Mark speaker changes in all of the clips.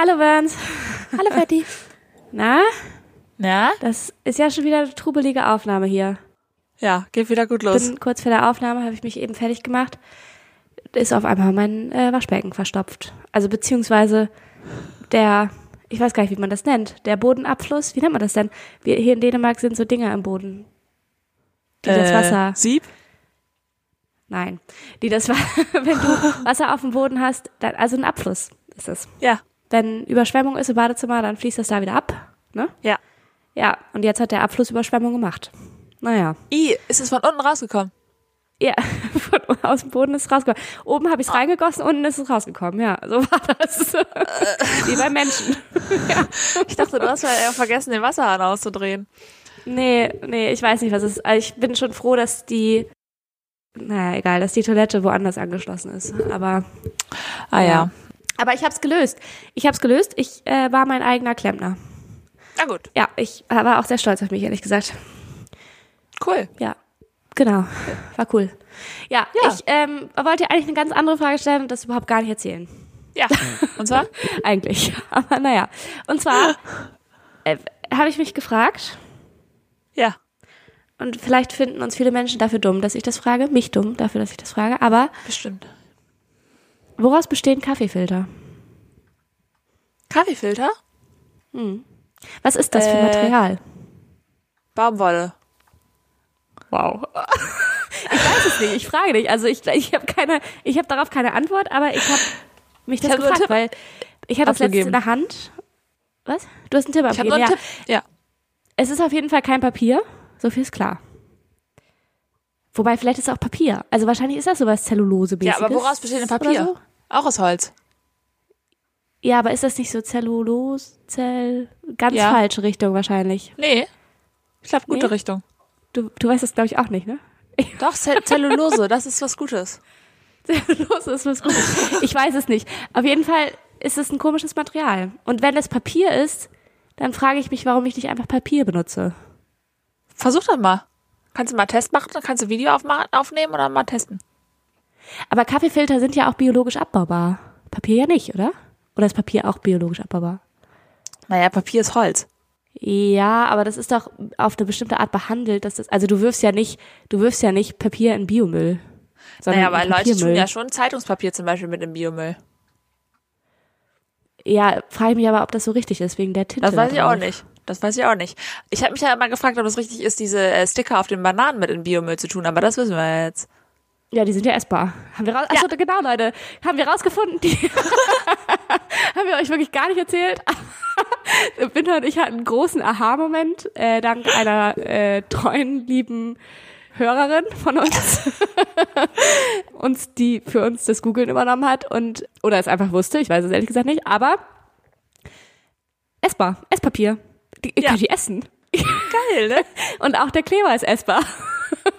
Speaker 1: Hallo Bernd.
Speaker 2: Hallo Fetti.
Speaker 1: Na,
Speaker 2: Na?
Speaker 1: das ist ja schon wieder eine trubelige Aufnahme hier.
Speaker 2: Ja, geht wieder gut los.
Speaker 1: Bin kurz vor der Aufnahme habe ich mich eben fertig gemacht. Ist auf einmal mein äh, Waschbecken verstopft. Also beziehungsweise der, ich weiß gar nicht, wie man das nennt, der Bodenabfluss. Wie nennt man das denn? Wir, hier in Dänemark sind so Dinger im Boden, die das
Speaker 2: Äh,
Speaker 1: Wasser.
Speaker 2: Sieb?
Speaker 1: Nein, die das, wenn du Wasser auf dem Boden hast, dann, also ein Abfluss ist es.
Speaker 2: Ja.
Speaker 1: Wenn Überschwemmung ist im Badezimmer, dann fließt das da wieder ab. Ne?
Speaker 2: Ja.
Speaker 1: Ja, und jetzt hat der Abfluss Überschwemmung gemacht. Naja.
Speaker 2: I, ist es von unten rausgekommen?
Speaker 1: Ja, von aus dem Boden ist es rausgekommen. Oben habe ich es reingegossen, unten ist es rausgekommen. Ja, so war das. Wie bei Menschen.
Speaker 2: Ich dachte, du hast ja vergessen, den Wasserhahn auszudrehen.
Speaker 1: Nee, nee, ich weiß nicht, was es ist. Also ich bin schon froh, dass die, naja, egal, dass die Toilette woanders angeschlossen ist. Aber,
Speaker 2: Ah ja.
Speaker 1: Aber ich habe es gelöst. Ich habe es gelöst. Ich äh, war mein eigener Klempner.
Speaker 2: Na gut,
Speaker 1: Ja, ich war auch sehr stolz auf mich, ehrlich gesagt.
Speaker 2: cool.
Speaker 1: Ja, genau. War cool. Ja,
Speaker 2: Ja.
Speaker 1: ich ähm, wollte eigentlich eine ganz andere Frage stellen und das überhaupt gar nicht erzählen.
Speaker 2: Ja. Und zwar?
Speaker 1: Eigentlich. Aber naja. Und zwar äh, habe ich mich gefragt,
Speaker 2: Ja.
Speaker 1: und vielleicht finden uns viele Menschen dafür dumm, dass ich das frage, mich dumm dafür, dass ich das frage, aber
Speaker 2: Bestimmt.
Speaker 1: Woraus bestehen Kaffeefilter?
Speaker 2: Kaffeefilter?
Speaker 1: Was ist das für
Speaker 2: Äh,
Speaker 1: Material?
Speaker 2: Baumwolle.
Speaker 1: Wow. Ich weiß es nicht, ich frage dich. Also ich, ich habe keine, ich habe darauf keine Antwort, aber ich habe mich das
Speaker 2: Ich hab
Speaker 1: gefragt, weil ich hatte das letzte in der Hand. Was? Du hast einen Tipp
Speaker 2: Ich
Speaker 1: abgegeben,
Speaker 2: nur
Speaker 1: ja.
Speaker 2: einen Tipp. Ja.
Speaker 1: Es ist auf jeden Fall kein Papier, so viel ist klar. Wobei, vielleicht ist es auch Papier. Also wahrscheinlich ist das sowas zellulose
Speaker 2: Ja, aber woraus besteht denn Papier?
Speaker 1: So?
Speaker 2: Auch aus Holz.
Speaker 1: Ja, aber ist das nicht so Zellulose, Zell... Ganz
Speaker 2: Ja.
Speaker 1: falsche Richtung wahrscheinlich.
Speaker 2: Nee. Ich glaube, gute
Speaker 1: Nee?
Speaker 2: Richtung.
Speaker 1: Du, du weißt das, glaube ich, auch nicht, ne?
Speaker 2: Doch, Zell Zellulose, das ist was Gutes.
Speaker 1: Zellulose ist was Gutes. Ich weiß es nicht. Auf jeden Fall ist es ein komisches Material. Und wenn es Papier ist, dann frage ich mich, warum ich nicht einfach Papier benutze.
Speaker 2: Versuch das mal. Kannst du mal Test machen, dann kannst du Video aufma- aufnehmen oder mal testen.
Speaker 1: Aber Kaffeefilter sind ja auch biologisch abbaubar. Papier ja nicht, oder? Oder ist Papier auch biologisch abbaubar?
Speaker 2: Naja, Papier ist Holz.
Speaker 1: Ja, aber das ist doch auf eine bestimmte Art behandelt, dass das, also du wirfst ja nicht, du wirfst ja nicht Papier in Biomüll. Sondern
Speaker 2: Naja, aber Leute tun ja schon Zeitungspapier zum Beispiel mit dem Biomüll.
Speaker 1: Ja, frage ich mich aber, ob das so richtig ist, wegen der Tinte.
Speaker 2: Das weiß ich auch nicht. Das weiß ich auch nicht. Ich habe mich ja immer gefragt, ob es richtig ist, diese äh, Sticker auf den Bananen mit in Biomüll zu tun, aber das wissen wir jetzt.
Speaker 1: Ja, die sind ja essbar. Haben wir raus, achso, genau, Leute. Haben wir rausgefunden, die haben wir euch wirklich gar nicht erzählt. Winter und ich hatten einen großen Aha-Moment, äh, dank einer äh, treuen, lieben Hörerin von uns, uns, die für uns das Googlen übernommen hat und oder es einfach wusste, ich weiß es ehrlich gesagt nicht, aber essbar, Esspapier. Die,
Speaker 2: Ja.
Speaker 1: Kann ich die essen.
Speaker 2: Geil, ne?
Speaker 1: Und auch der Kleber ist essbar.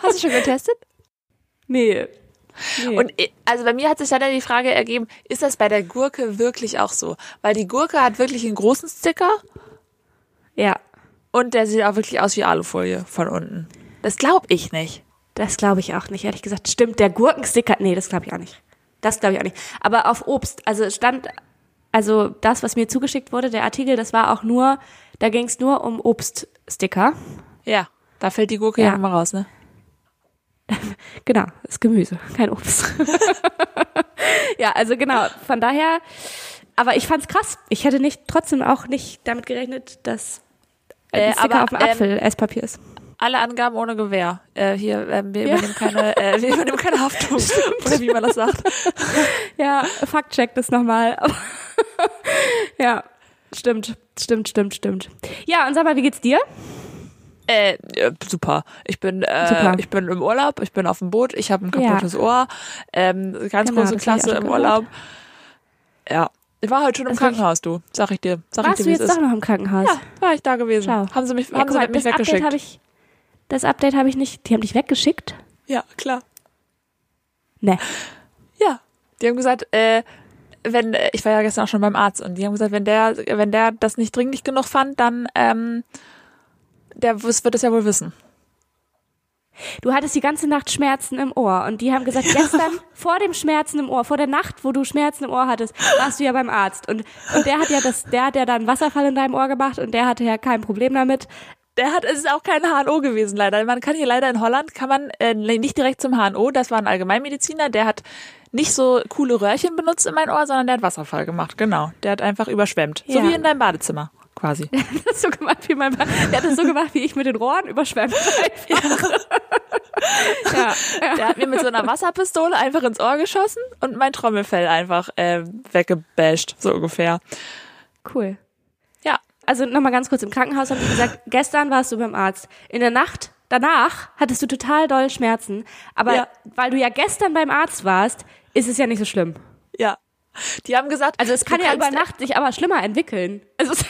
Speaker 2: Hast du schon getestet?
Speaker 1: Nee. nee.
Speaker 2: Und äh, also bei mir hat sich dann die Frage ergeben, ist das bei der Gurke wirklich auch so? Weil die Gurke hat wirklich einen großen Sticker
Speaker 1: ja,
Speaker 2: und der sieht auch wirklich aus wie Alufolie von unten. Das glaube ich nicht.
Speaker 1: Das glaube ich auch nicht, ehrlich gesagt. Stimmt, der Gurkensticker, nee, das glaube ich auch nicht. Das glaube ich auch nicht. Aber auf Obst, also stand, also das, was mir zugeschickt wurde, der Artikel, das war auch nur, da ging es nur um Obststicker.
Speaker 2: Ja, da fällt die Gurke ja,
Speaker 1: Ja.
Speaker 2: immer raus, ne?
Speaker 1: Genau, ist Gemüse, kein Obst. ja, also genau, von daher, aber ich fand's krass. Ich hätte nicht, trotzdem auch nicht damit gerechnet, dass
Speaker 2: Äh,
Speaker 1: Sticker
Speaker 2: aber,
Speaker 1: auf dem
Speaker 2: ähm,
Speaker 1: Apfel Esspapier ist.
Speaker 2: Alle Angaben ohne Gewähr. Äh, hier, ähm, wir,
Speaker 1: Ja.
Speaker 2: übernehmen keine, äh, wir übernehmen keine Haftung. Oder wie man das sagt.
Speaker 1: Ja, Faktcheck das nochmal. ja, stimmt, stimmt, stimmt, stimmt. Ja, und sag mal, wie geht's dir?
Speaker 2: Äh, äh, super. Ich bin, äh,
Speaker 1: Super.
Speaker 2: ich bin im Urlaub, ich bin auf dem Boot, ich habe ein kaputtes Ohr, ähm, ganz
Speaker 1: Genau,
Speaker 2: große
Speaker 1: hab
Speaker 2: Klasse im Urlaub. Ja. Ich war heute schon im
Speaker 1: Das hab ich-
Speaker 2: Krankenhaus, du. Sag ich dir. Sag
Speaker 1: Warst
Speaker 2: ich
Speaker 1: du
Speaker 2: dir, wie
Speaker 1: jetzt doch noch im Krankenhaus?
Speaker 2: Ja, war ich da gewesen.
Speaker 1: Schau.
Speaker 2: Haben sie mich,
Speaker 1: Ja,
Speaker 2: haben sie
Speaker 1: mal,
Speaker 2: mich
Speaker 1: das Update
Speaker 2: weggeschickt.
Speaker 1: habe ich, das Update habe ich nicht, die haben dich weggeschickt?
Speaker 2: ja, klar.
Speaker 1: Ne.
Speaker 2: Ja. Die haben gesagt, äh, wenn, ich war ja gestern auch schon beim Arzt und die haben gesagt, wenn der, wenn der das nicht dringlich genug fand, dann, ähm, der wird es ja wohl wissen.
Speaker 1: Du hattest die ganze Nacht Schmerzen im Ohr und die haben gesagt, gestern vor dem Schmerzen im Ohr, vor der Nacht, wo du Schmerzen im Ohr hattest, warst du ja beim Arzt und, und der hat ja das, der hat ja dann Wasserfall in deinem Ohr gemacht und der hatte ja kein Problem damit.
Speaker 2: Der hat, es ist auch kein HNO gewesen leider. Man kann hier leider in Holland, kann man äh, nicht direkt zum HNO, das war ein Allgemeinmediziner, der hat nicht so coole Röhrchen benutzt in mein Ohr, sondern der hat Wasserfall gemacht, genau. Der hat einfach überschwemmt. So
Speaker 1: Ja.
Speaker 2: wie in deinem Badezimmer, quasi.
Speaker 1: Der hat das so gemacht wie mein, der hat das so gemacht wie ich mit den Rohren überschwemmt. Ja, ja.
Speaker 2: Der hat mir mit so einer Wasserpistole einfach ins Ohr geschossen und mein Trommelfell einfach äh, weggebasht, so ungefähr.
Speaker 1: Cool.
Speaker 2: Ja,
Speaker 1: Also nochmal ganz kurz, im Krankenhaus haben die gesagt, gestern warst du beim Arzt. In der Nacht danach hattest du total doll Schmerzen. Aber
Speaker 2: Ja.
Speaker 1: weil du ja gestern beim Arzt warst, ist es ja nicht so schlimm.
Speaker 2: ja. Die haben gesagt,
Speaker 1: Also es kann ja über Nacht sich aber schlimmer entwickeln. Also, es-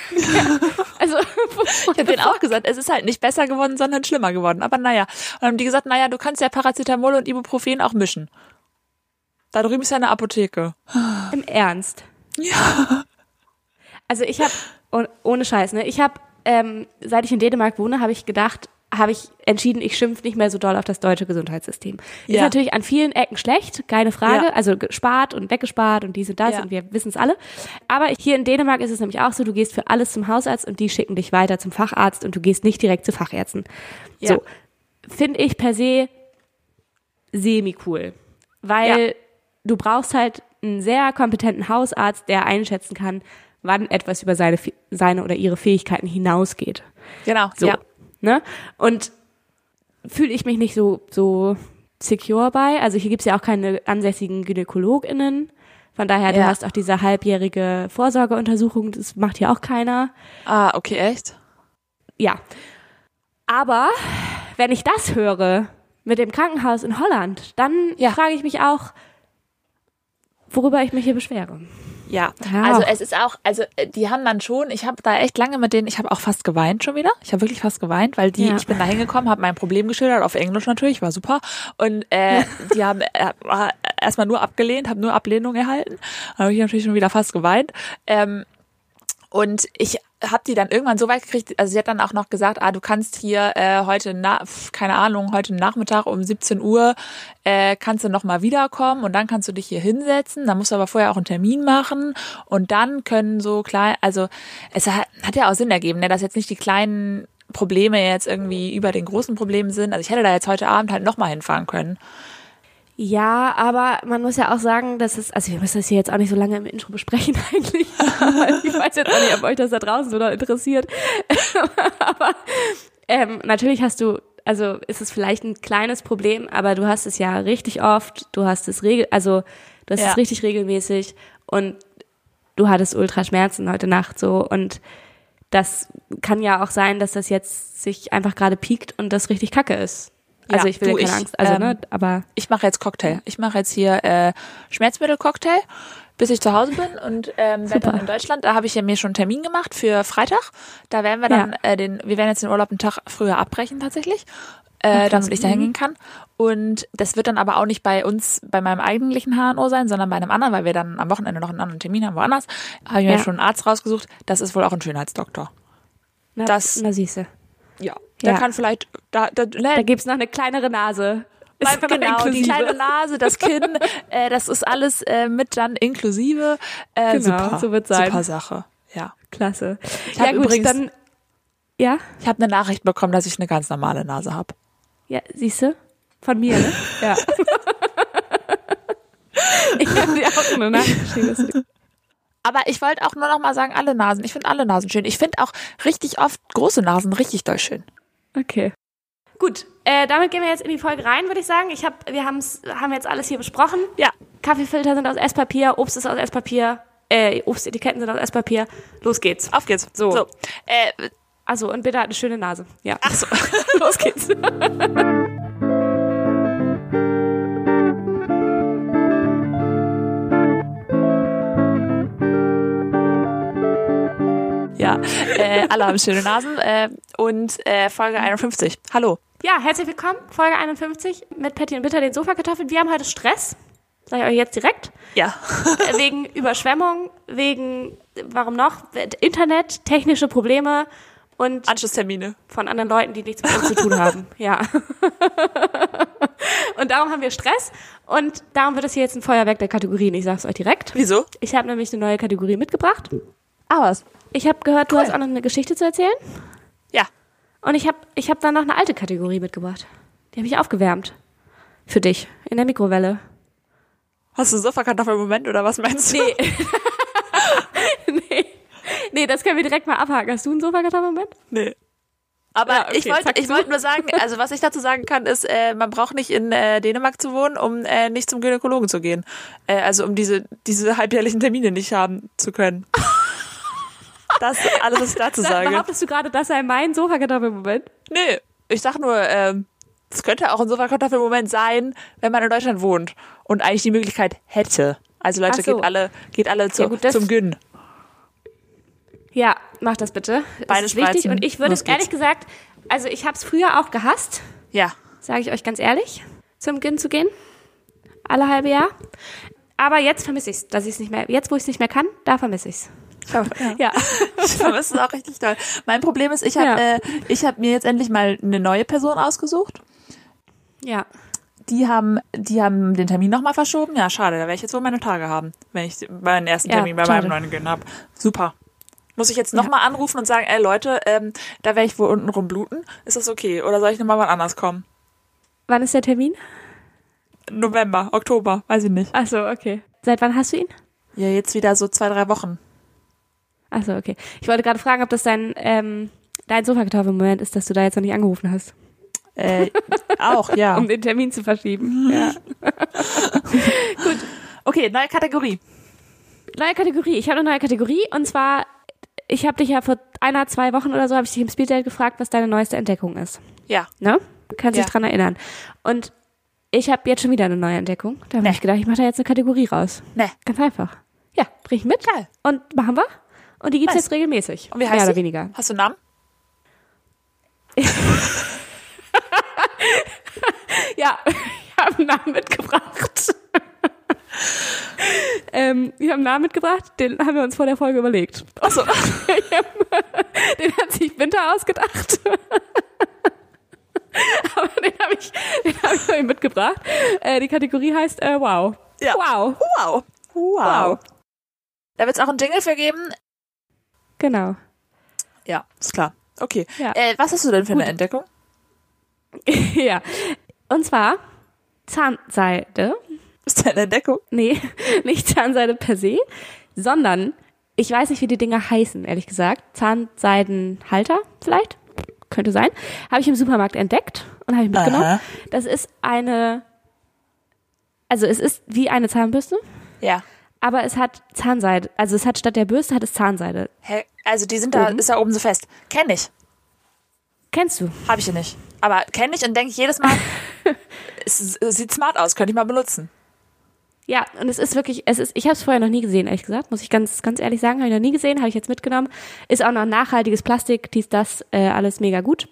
Speaker 1: also
Speaker 2: Ich habe denen auch gesagt, es ist halt nicht besser geworden, sondern schlimmer geworden. Aber naja. Und dann haben die gesagt, naja, du kannst ja Paracetamol und Ibuprofen auch mischen. Da drüben ist ja eine Apotheke.
Speaker 1: im Ernst. Ja. Also ich habe, ohne Scheiß, ne, ich habe, ähm, seit ich in Dänemark wohne, habe ich gedacht, habe ich entschieden, ich schimpfe nicht mehr so doll auf das deutsche Gesundheitssystem. Ist
Speaker 2: Ja.
Speaker 1: natürlich an vielen Ecken schlecht, keine Frage.
Speaker 2: Ja.
Speaker 1: Also gespart und weggespart und dies und das
Speaker 2: Ja.
Speaker 1: und wir wissen es alle. Aber hier in Dänemark ist es nämlich auch so, du gehst für alles zum Hausarzt und die schicken dich weiter zum Facharzt und du gehst nicht direkt zu Fachärzten.
Speaker 2: Ja.
Speaker 1: So, finde ich per se semi-cool. Weil du brauchst halt einen sehr kompetenten Hausarzt, der einschätzen kann, wann etwas über seine, seine oder ihre Fähigkeiten hinausgeht.
Speaker 2: Genau.
Speaker 1: So.
Speaker 2: Ja.
Speaker 1: Ne? Und fühle ich mich nicht so, so secure bei. Also hier gibt's ja auch keine ansässigen GynäkologInnen. Von daher, du
Speaker 2: Ja.
Speaker 1: hast auch diese halbjährige Vorsorgeuntersuchung, das macht hier auch keiner.
Speaker 2: Ah, okay, echt?
Speaker 1: Ja. Aber wenn ich das höre mit dem Krankenhaus in Holland, dann
Speaker 2: Ja.
Speaker 1: frage ich mich auch, worüber ich mich hier beschwere.
Speaker 2: Ja,
Speaker 1: Ja.
Speaker 2: also es ist auch, also äh, die haben dann schon, ich habe da echt lange mit denen, ich habe auch fast geweint schon wieder. Ich habe wirklich fast geweint, weil die,
Speaker 1: Ja.
Speaker 2: ich bin da hingekommen, habe mein Problem geschildert, auf Englisch natürlich, war super. Und äh, die haben äh, erstmal nur abgelehnt, habe nur Ablehnung erhalten. Da habe ich natürlich schon wieder fast geweint. Ähm, und ich habe die dann irgendwann so weit gekriegt, also sie hat dann auch noch gesagt, ah, du kannst hier äh, heute, na, keine Ahnung, heute Nachmittag um 17 Uhr äh, kannst du noch mal wiederkommen und dann kannst du dich hier hinsetzen. Dann musst du aber vorher auch einen Termin machen und dann können so klein, also es hat, hat ja auch Sinn ergeben, ne, dass jetzt nicht die kleinen Probleme jetzt irgendwie über den großen Problemen sind. Also ich hätte da jetzt heute Abend halt noch mal hinfahren können.
Speaker 1: Ja, aber man muss ja auch sagen, dass es, also wir müssen das hier jetzt auch nicht so lange im Intro besprechen eigentlich. Ich weiß jetzt auch nicht, ob euch das da draußen so doll interessiert. aber ähm, natürlich hast du, also ist es vielleicht ein kleines Problem, aber du hast es ja richtig oft, du hast es regel, also du hast
Speaker 2: Ja.
Speaker 1: es richtig regelmäßig und du hattest Ultraschmerzen heute Nacht so und das kann ja auch sein, dass das jetzt sich einfach gerade piekt und das richtig kacke ist. Also
Speaker 2: Ja,
Speaker 1: ich will
Speaker 2: du,
Speaker 1: ja keine
Speaker 2: ich,
Speaker 1: Angst, also
Speaker 2: ähm,
Speaker 1: ne, aber
Speaker 2: ich mache jetzt Cocktail. Ich mache jetzt hier äh, Schmerzmittel-Cocktail, bis ich zu Hause bin und ähm, werde dann in Deutschland. Da habe ich ja mir schon einen Termin gemacht für Freitag. Da werden wir dann
Speaker 1: Ja.
Speaker 2: äh, den, wir werden jetzt den Urlaub einen Tag früher abbrechen tatsächlich, äh, damit ich da
Speaker 1: Mhm.
Speaker 2: hingehen kann. Und das wird dann aber auch nicht bei uns, bei meinem eigentlichen HNO sein, sondern bei einem anderen, weil wir dann am Wochenende noch einen anderen Termin haben, woanders. Habe ich mir
Speaker 1: Ja.
Speaker 2: schon einen Arzt rausgesucht. Das ist wohl auch ein Schönheitsdoktor.
Speaker 1: na,
Speaker 2: das-
Speaker 1: na siehste.
Speaker 2: Ja. Der
Speaker 1: Ja.
Speaker 2: kann vielleicht, da, da, ne,
Speaker 1: Da gibt's noch eine kleinere Nase. Ist
Speaker 2: genau, die
Speaker 1: inklusive.
Speaker 2: kleine Nase, das Kinn, äh, das ist alles äh, mit dann inklusive. Äh,
Speaker 1: Genau,
Speaker 2: super,
Speaker 1: so wird's sein.
Speaker 2: super Sache. Ja.
Speaker 1: Klasse.
Speaker 2: hab
Speaker 1: ja gut,
Speaker 2: übrigens-
Speaker 1: dann ja,
Speaker 2: Ich habe eine Nachricht bekommen, dass ich eine ganz normale Nase habe.
Speaker 1: ja, siehst du? Von mir, ne? Ja. ich habe dir auch eine Nachricht geschrieben.
Speaker 2: Aber ich wollte auch nur noch mal sagen, alle Nasen. Ich finde alle Nasen schön. Ich finde auch richtig oft große Nasen richtig doll schön.
Speaker 1: Okay. Gut, äh, damit gehen wir jetzt in die Folge rein, würde ich sagen. Ich hab, wir haben's, haben jetzt alles hier besprochen.
Speaker 2: Ja.
Speaker 1: Kaffeefilter sind aus Esspapier, Obst ist aus Esspapier, äh, Obstetiketten sind aus Esspapier. Los geht's.
Speaker 2: Auf geht's.
Speaker 1: So.
Speaker 2: so. Äh,
Speaker 1: Also, und bitte hat eine schöne Nase. Ja.
Speaker 2: ach so.
Speaker 1: Los geht's.
Speaker 2: Äh, alle haben schöne Nasen. Äh, und äh, Folge 51. Hallo.
Speaker 1: Ja, herzlich willkommen, Folge 51 mit Patty und Bitter, den Sofakartoffeln. Wir haben heute Stress, sage ich euch jetzt direkt,
Speaker 2: Ja.
Speaker 1: äh, wegen Überschwemmung, wegen, warum noch, Internet, technische Probleme und
Speaker 2: Anschlusstermine.
Speaker 1: von anderen Leuten, die nichts mit uns zu tun haben. Ja. und darum haben wir Stress und darum wird es hier jetzt ein Feuerwerk der Kategorien. Ich sag's euch direkt.
Speaker 2: Wieso?
Speaker 1: Ich habe nämlich eine neue Kategorie mitgebracht.
Speaker 2: Ah, was?
Speaker 1: Ich habe gehört, du
Speaker 2: Cool.
Speaker 1: hast auch noch eine Geschichte zu erzählen.
Speaker 2: Ja.
Speaker 1: Und ich habe ich hab dann noch eine alte Kategorie mitgebracht. Die habe ich aufgewärmt. Für dich. In der Mikrowelle.
Speaker 2: Hast du einen Sofakartoffel-Moment oder was meinst du?
Speaker 1: Nee. nee. Nee, das können wir direkt mal abhaken. Hast du einen Sofakartoffelmoment?
Speaker 2: Nee. Aber
Speaker 1: Ja, okay,
Speaker 2: ich wollte ich wollte nur sagen, also was ich dazu sagen kann, ist, äh, man braucht nicht in äh, Dänemark zu wohnen, um äh, nicht zum Gynäkologen zu gehen. Äh, also um diese, diese halbjährlichen Termine nicht haben zu können. Das alles, was ich dazu sage.
Speaker 1: Behauptest du gerade, das sei mein Sofakartoffelmoment?
Speaker 2: Nee, ich sag nur, ähm, es könnte auch ein Sofakartoffel-Moment sein, wenn man in Deutschland wohnt und eigentlich die Möglichkeit hätte. Also Leute,
Speaker 1: so.
Speaker 2: geht alle, geht alle zu,
Speaker 1: Ja, gut,
Speaker 2: zum Gyn.
Speaker 1: Ja, mach das bitte. Ist wichtig. Und ich würde es ehrlich gesagt, also ich habe es früher auch gehasst,
Speaker 2: Ja.
Speaker 1: sage ich euch ganz ehrlich, zum Gyn zu gehen. Alle halbe Jahr. Aber jetzt vermisse ich es, dass ich es nicht mehr, jetzt wo ich es nicht mehr kann, da vermisse ich es.
Speaker 2: Ja.
Speaker 1: Ja.
Speaker 2: Ich vermisse es auch richtig toll. Mein Problem ist, ich habe
Speaker 1: Ja.
Speaker 2: äh, ich hab mir jetzt endlich mal eine neue Person ausgesucht.
Speaker 1: ja.
Speaker 2: Die haben, die haben den Termin nochmal verschoben. Ja, schade, da werde ich jetzt wohl meine Tage haben, wenn ich meinen ersten
Speaker 1: Ja,
Speaker 2: Termin bei
Speaker 1: schade.
Speaker 2: meinem neuen Gyn habe. Super. Muss ich jetzt nochmal anrufen und sagen, ey Leute, ähm, da werde ich wohl unten rumbluten. Ist das okay? Oder soll ich nochmal wann anders kommen?
Speaker 1: Wann ist der Termin?
Speaker 2: November, Oktober, weiß ich nicht.
Speaker 1: Ach so, okay. Seit wann hast du ihn?
Speaker 2: Ja, jetzt wieder so zwei, drei Wochen.
Speaker 1: Ach so, okay. Ich wollte gerade fragen, ob das dein, ähm, dein Sofakartoffelmoment ist, dass du da jetzt noch nicht angerufen hast,
Speaker 2: Äh, auch, ja.
Speaker 1: um den Termin zu verschieben. Ja.
Speaker 2: Okay, neue Kategorie.
Speaker 1: Neue Kategorie. Ich habe eine neue Kategorie und zwar, ich habe dich ja vor einer, zwei Wochen oder so, habe ich dich im Speeddate gefragt, was deine neueste Entdeckung ist.
Speaker 2: Ja.
Speaker 1: Ne? Kannst
Speaker 2: Ja.
Speaker 1: dich dran erinnern. Und ich habe jetzt schon wieder eine neue Entdeckung. Da habe
Speaker 2: Nee.
Speaker 1: ich gedacht, ich mache da jetzt eine Kategorie raus.
Speaker 2: Ne.
Speaker 1: Ganz einfach. Ja, bring ich mit.
Speaker 2: Geil.
Speaker 1: Und machen wir. Und die gibt's
Speaker 2: Nice.
Speaker 1: jetzt regelmäßig.
Speaker 2: Und wie heißt
Speaker 1: Mehr oder weniger.
Speaker 2: Hast du einen Namen?
Speaker 1: Ja, ich habe einen Namen mitgebracht. ähm, ich habe einen Namen mitgebracht, den haben wir uns vor der Folge überlegt.
Speaker 2: Achso.
Speaker 1: Den hat sich Winter ausgedacht. Aber den habe ich, den hab ich mitgebracht. Äh, die Kategorie heißt äh, Wow.
Speaker 2: Ja.
Speaker 1: Wow.
Speaker 2: Wow. Wow.
Speaker 1: Wow.
Speaker 2: Da wird es auch einen Jingle für geben.
Speaker 1: Genau.
Speaker 2: Ja, ist klar. Okay.
Speaker 1: Ja.
Speaker 2: Äh, was hast du denn für eine
Speaker 1: Gut.
Speaker 2: Entdeckung?
Speaker 1: ja. Und zwar Zahnseide.
Speaker 2: Ist deine Entdeckung?
Speaker 1: Nee, nicht Zahnseide per se, sondern ich weiß nicht, wie die Dinger heißen, ehrlich gesagt. Zahnseidenhalter vielleicht? Könnte sein. Habe ich im Supermarkt entdeckt und habe ich mitgenommen.
Speaker 2: Aha.
Speaker 1: Das ist eine, also es ist wie eine Zahnbürste,
Speaker 2: Ja.
Speaker 1: Aber es hat Zahnseide. Also es hat statt der Bürste hat es Zahnseide.
Speaker 2: Hä? Also die sind da,
Speaker 1: Oben.
Speaker 2: ist da oben so fest. Kenn ich.
Speaker 1: Kennst du?
Speaker 2: Habe ich ja nicht. Aber kenne ich und denke ich jedes Mal, es sieht smart aus, könnte ich mal benutzen.
Speaker 1: Ja, und es ist wirklich, es ist, ich habe es vorher noch nie gesehen, ehrlich gesagt, muss ich ganz, ganz ehrlich sagen, habe ich noch nie gesehen, habe ich jetzt mitgenommen. Ist auch noch nachhaltiges Plastik, dies, das, äh, alles mega gut.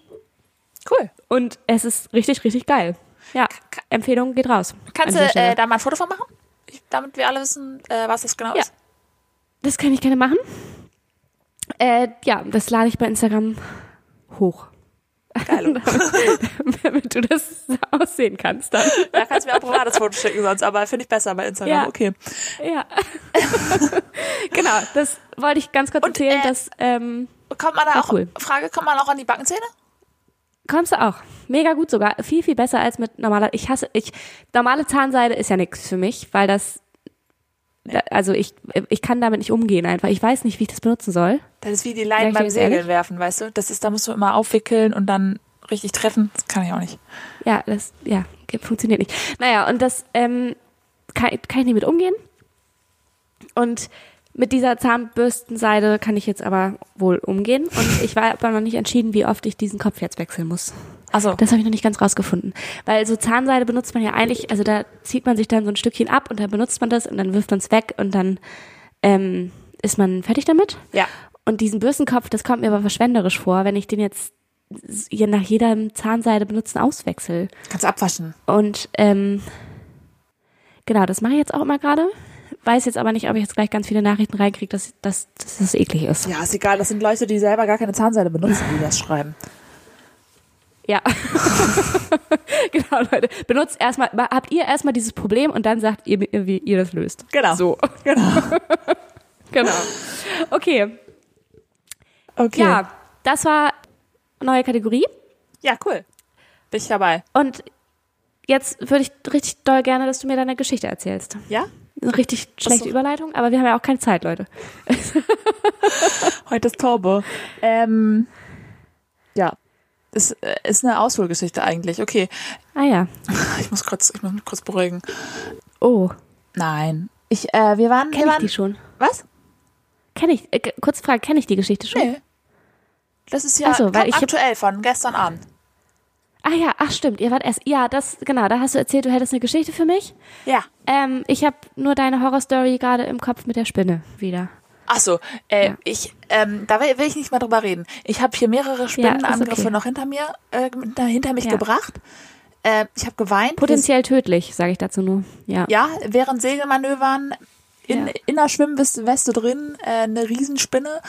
Speaker 2: Cool.
Speaker 1: Und es ist richtig, richtig geil. Ja, Empfehlung geht raus.
Speaker 2: Kannst
Speaker 1: an
Speaker 2: du äh, da mal ein Foto von machen? Ich, damit wir alle wissen, äh, was das genau
Speaker 1: Ja.
Speaker 2: ist.
Speaker 1: Das kann ich gerne machen. Äh, ja, das lade ich bei Instagram hoch.
Speaker 2: Geil.
Speaker 1: damit du das aussehen kannst dann.
Speaker 2: da kannst du mir auch privates Foto schicken sonst, aber finde ich besser bei Instagram.
Speaker 1: Ja.
Speaker 2: Okay.
Speaker 1: Ja. genau, das wollte ich ganz kurz
Speaker 2: Und,
Speaker 1: erzählen,
Speaker 2: äh,
Speaker 1: dass, ähm,
Speaker 2: Kommt man da
Speaker 1: Ja,
Speaker 2: auch,
Speaker 1: cool.
Speaker 2: Frage, kommt man auch an die Backenzähne?
Speaker 1: Kommst du auch. Mega gut sogar. Viel, viel besser als mit normaler, ich hasse, ich, normale Zahnseide ist ja nichts für mich, weil das, da, also ich, ich kann damit nicht umgehen einfach. Ich weiß nicht, wie ich das benutzen soll.
Speaker 2: Das ist wie die Leinen beim Segeln werfen, weißt du? Das ist, da musst du immer aufwickeln und dann richtig treffen. Das kann ich auch nicht.
Speaker 1: Ja, das, ja, funktioniert nicht. Naja, und das ähm, kann, kann ich nicht mit umgehen. Und mit dieser Zahnbürstenseide kann ich jetzt aber wohl umgehen. Und ich war aber noch nicht entschieden, wie oft ich diesen Kopf jetzt wechseln muss.
Speaker 2: Also,
Speaker 1: Das habe ich noch nicht ganz rausgefunden. Weil so Zahnseide benutzt man ja eigentlich, also da zieht man sich dann so ein Stückchen ab und dann benutzt man das und dann wirft man es weg und dann ähm, ist man fertig damit.
Speaker 2: ja.
Speaker 1: Und diesen Bürstenkopf, das kommt mir aber verschwenderisch vor, wenn ich den jetzt je nach jedem Zahnseide benutzen auswechsel.
Speaker 2: Kannst abwaschen.
Speaker 1: Und ähm, genau, das mache ich jetzt auch immer gerade, weiß jetzt aber nicht, ob ich jetzt gleich ganz viele Nachrichten reinkriege, dass, dass, dass das eklig ist.
Speaker 2: Ja, ist egal. Das sind Leute, die selber gar keine Zahnseide benutzen, die das schreiben.
Speaker 1: Ja. genau, Leute. Benutzt erstmal, habt ihr erstmal dieses Problem und dann sagt ihr, wie ihr das löst.
Speaker 2: Genau.
Speaker 1: So.
Speaker 2: Genau.
Speaker 1: Genau. Okay.
Speaker 2: Okay.
Speaker 1: Ja, das war neue Kategorie.
Speaker 2: Ja, cool. Bin ich dabei.
Speaker 1: Und jetzt würde ich richtig doll gerne, dass du mir deine Geschichte erzählst.
Speaker 2: Ja?
Speaker 1: Eine richtig schlechte
Speaker 2: so.
Speaker 1: Überleitung, aber wir haben ja auch keine Zeit, Leute.
Speaker 2: Heute ist Taube. Ähm, ja. Das äh, ist eine Ausholgeschichte eigentlich. Okay.
Speaker 1: Ah ja.
Speaker 2: Ich muss kurz, ich muss mich kurz beruhigen.
Speaker 1: Oh,
Speaker 2: Nein. Ich, äh, wir waren,
Speaker 1: kenne ich
Speaker 2: waren,
Speaker 1: die schon?
Speaker 2: was?
Speaker 1: Kenne ich, äh, kurz Frage, kenne ich die Geschichte schon?
Speaker 2: Nee. Das ist ja
Speaker 1: so, weil
Speaker 2: top
Speaker 1: ich hab-
Speaker 2: aktuell von gestern Abend.
Speaker 1: Ah ja, ach stimmt, ihr wart erst, ja, das, genau, da hast du erzählt, du hättest eine Geschichte für mich.
Speaker 2: Ja.
Speaker 1: Ähm, ich habe nur deine Horrorstory gerade im Kopf mit der Spinne wieder.
Speaker 2: Ach so, äh,
Speaker 1: Ja.
Speaker 2: ich, ähm, da will, will ich nicht mehr drüber reden. Ich habe hier mehrere Spinnenangriffe
Speaker 1: okay.
Speaker 2: noch hinter mir, äh, hinter mich
Speaker 1: Ja.
Speaker 2: gebracht. Äh, ich habe geweint.
Speaker 1: Potenziell tödlich, sage ich dazu nur. Ja.
Speaker 2: Ja, während Segelmanövern in,
Speaker 1: Ja.
Speaker 2: in der Schwimmweste drin, äh, eine Riesenspinne.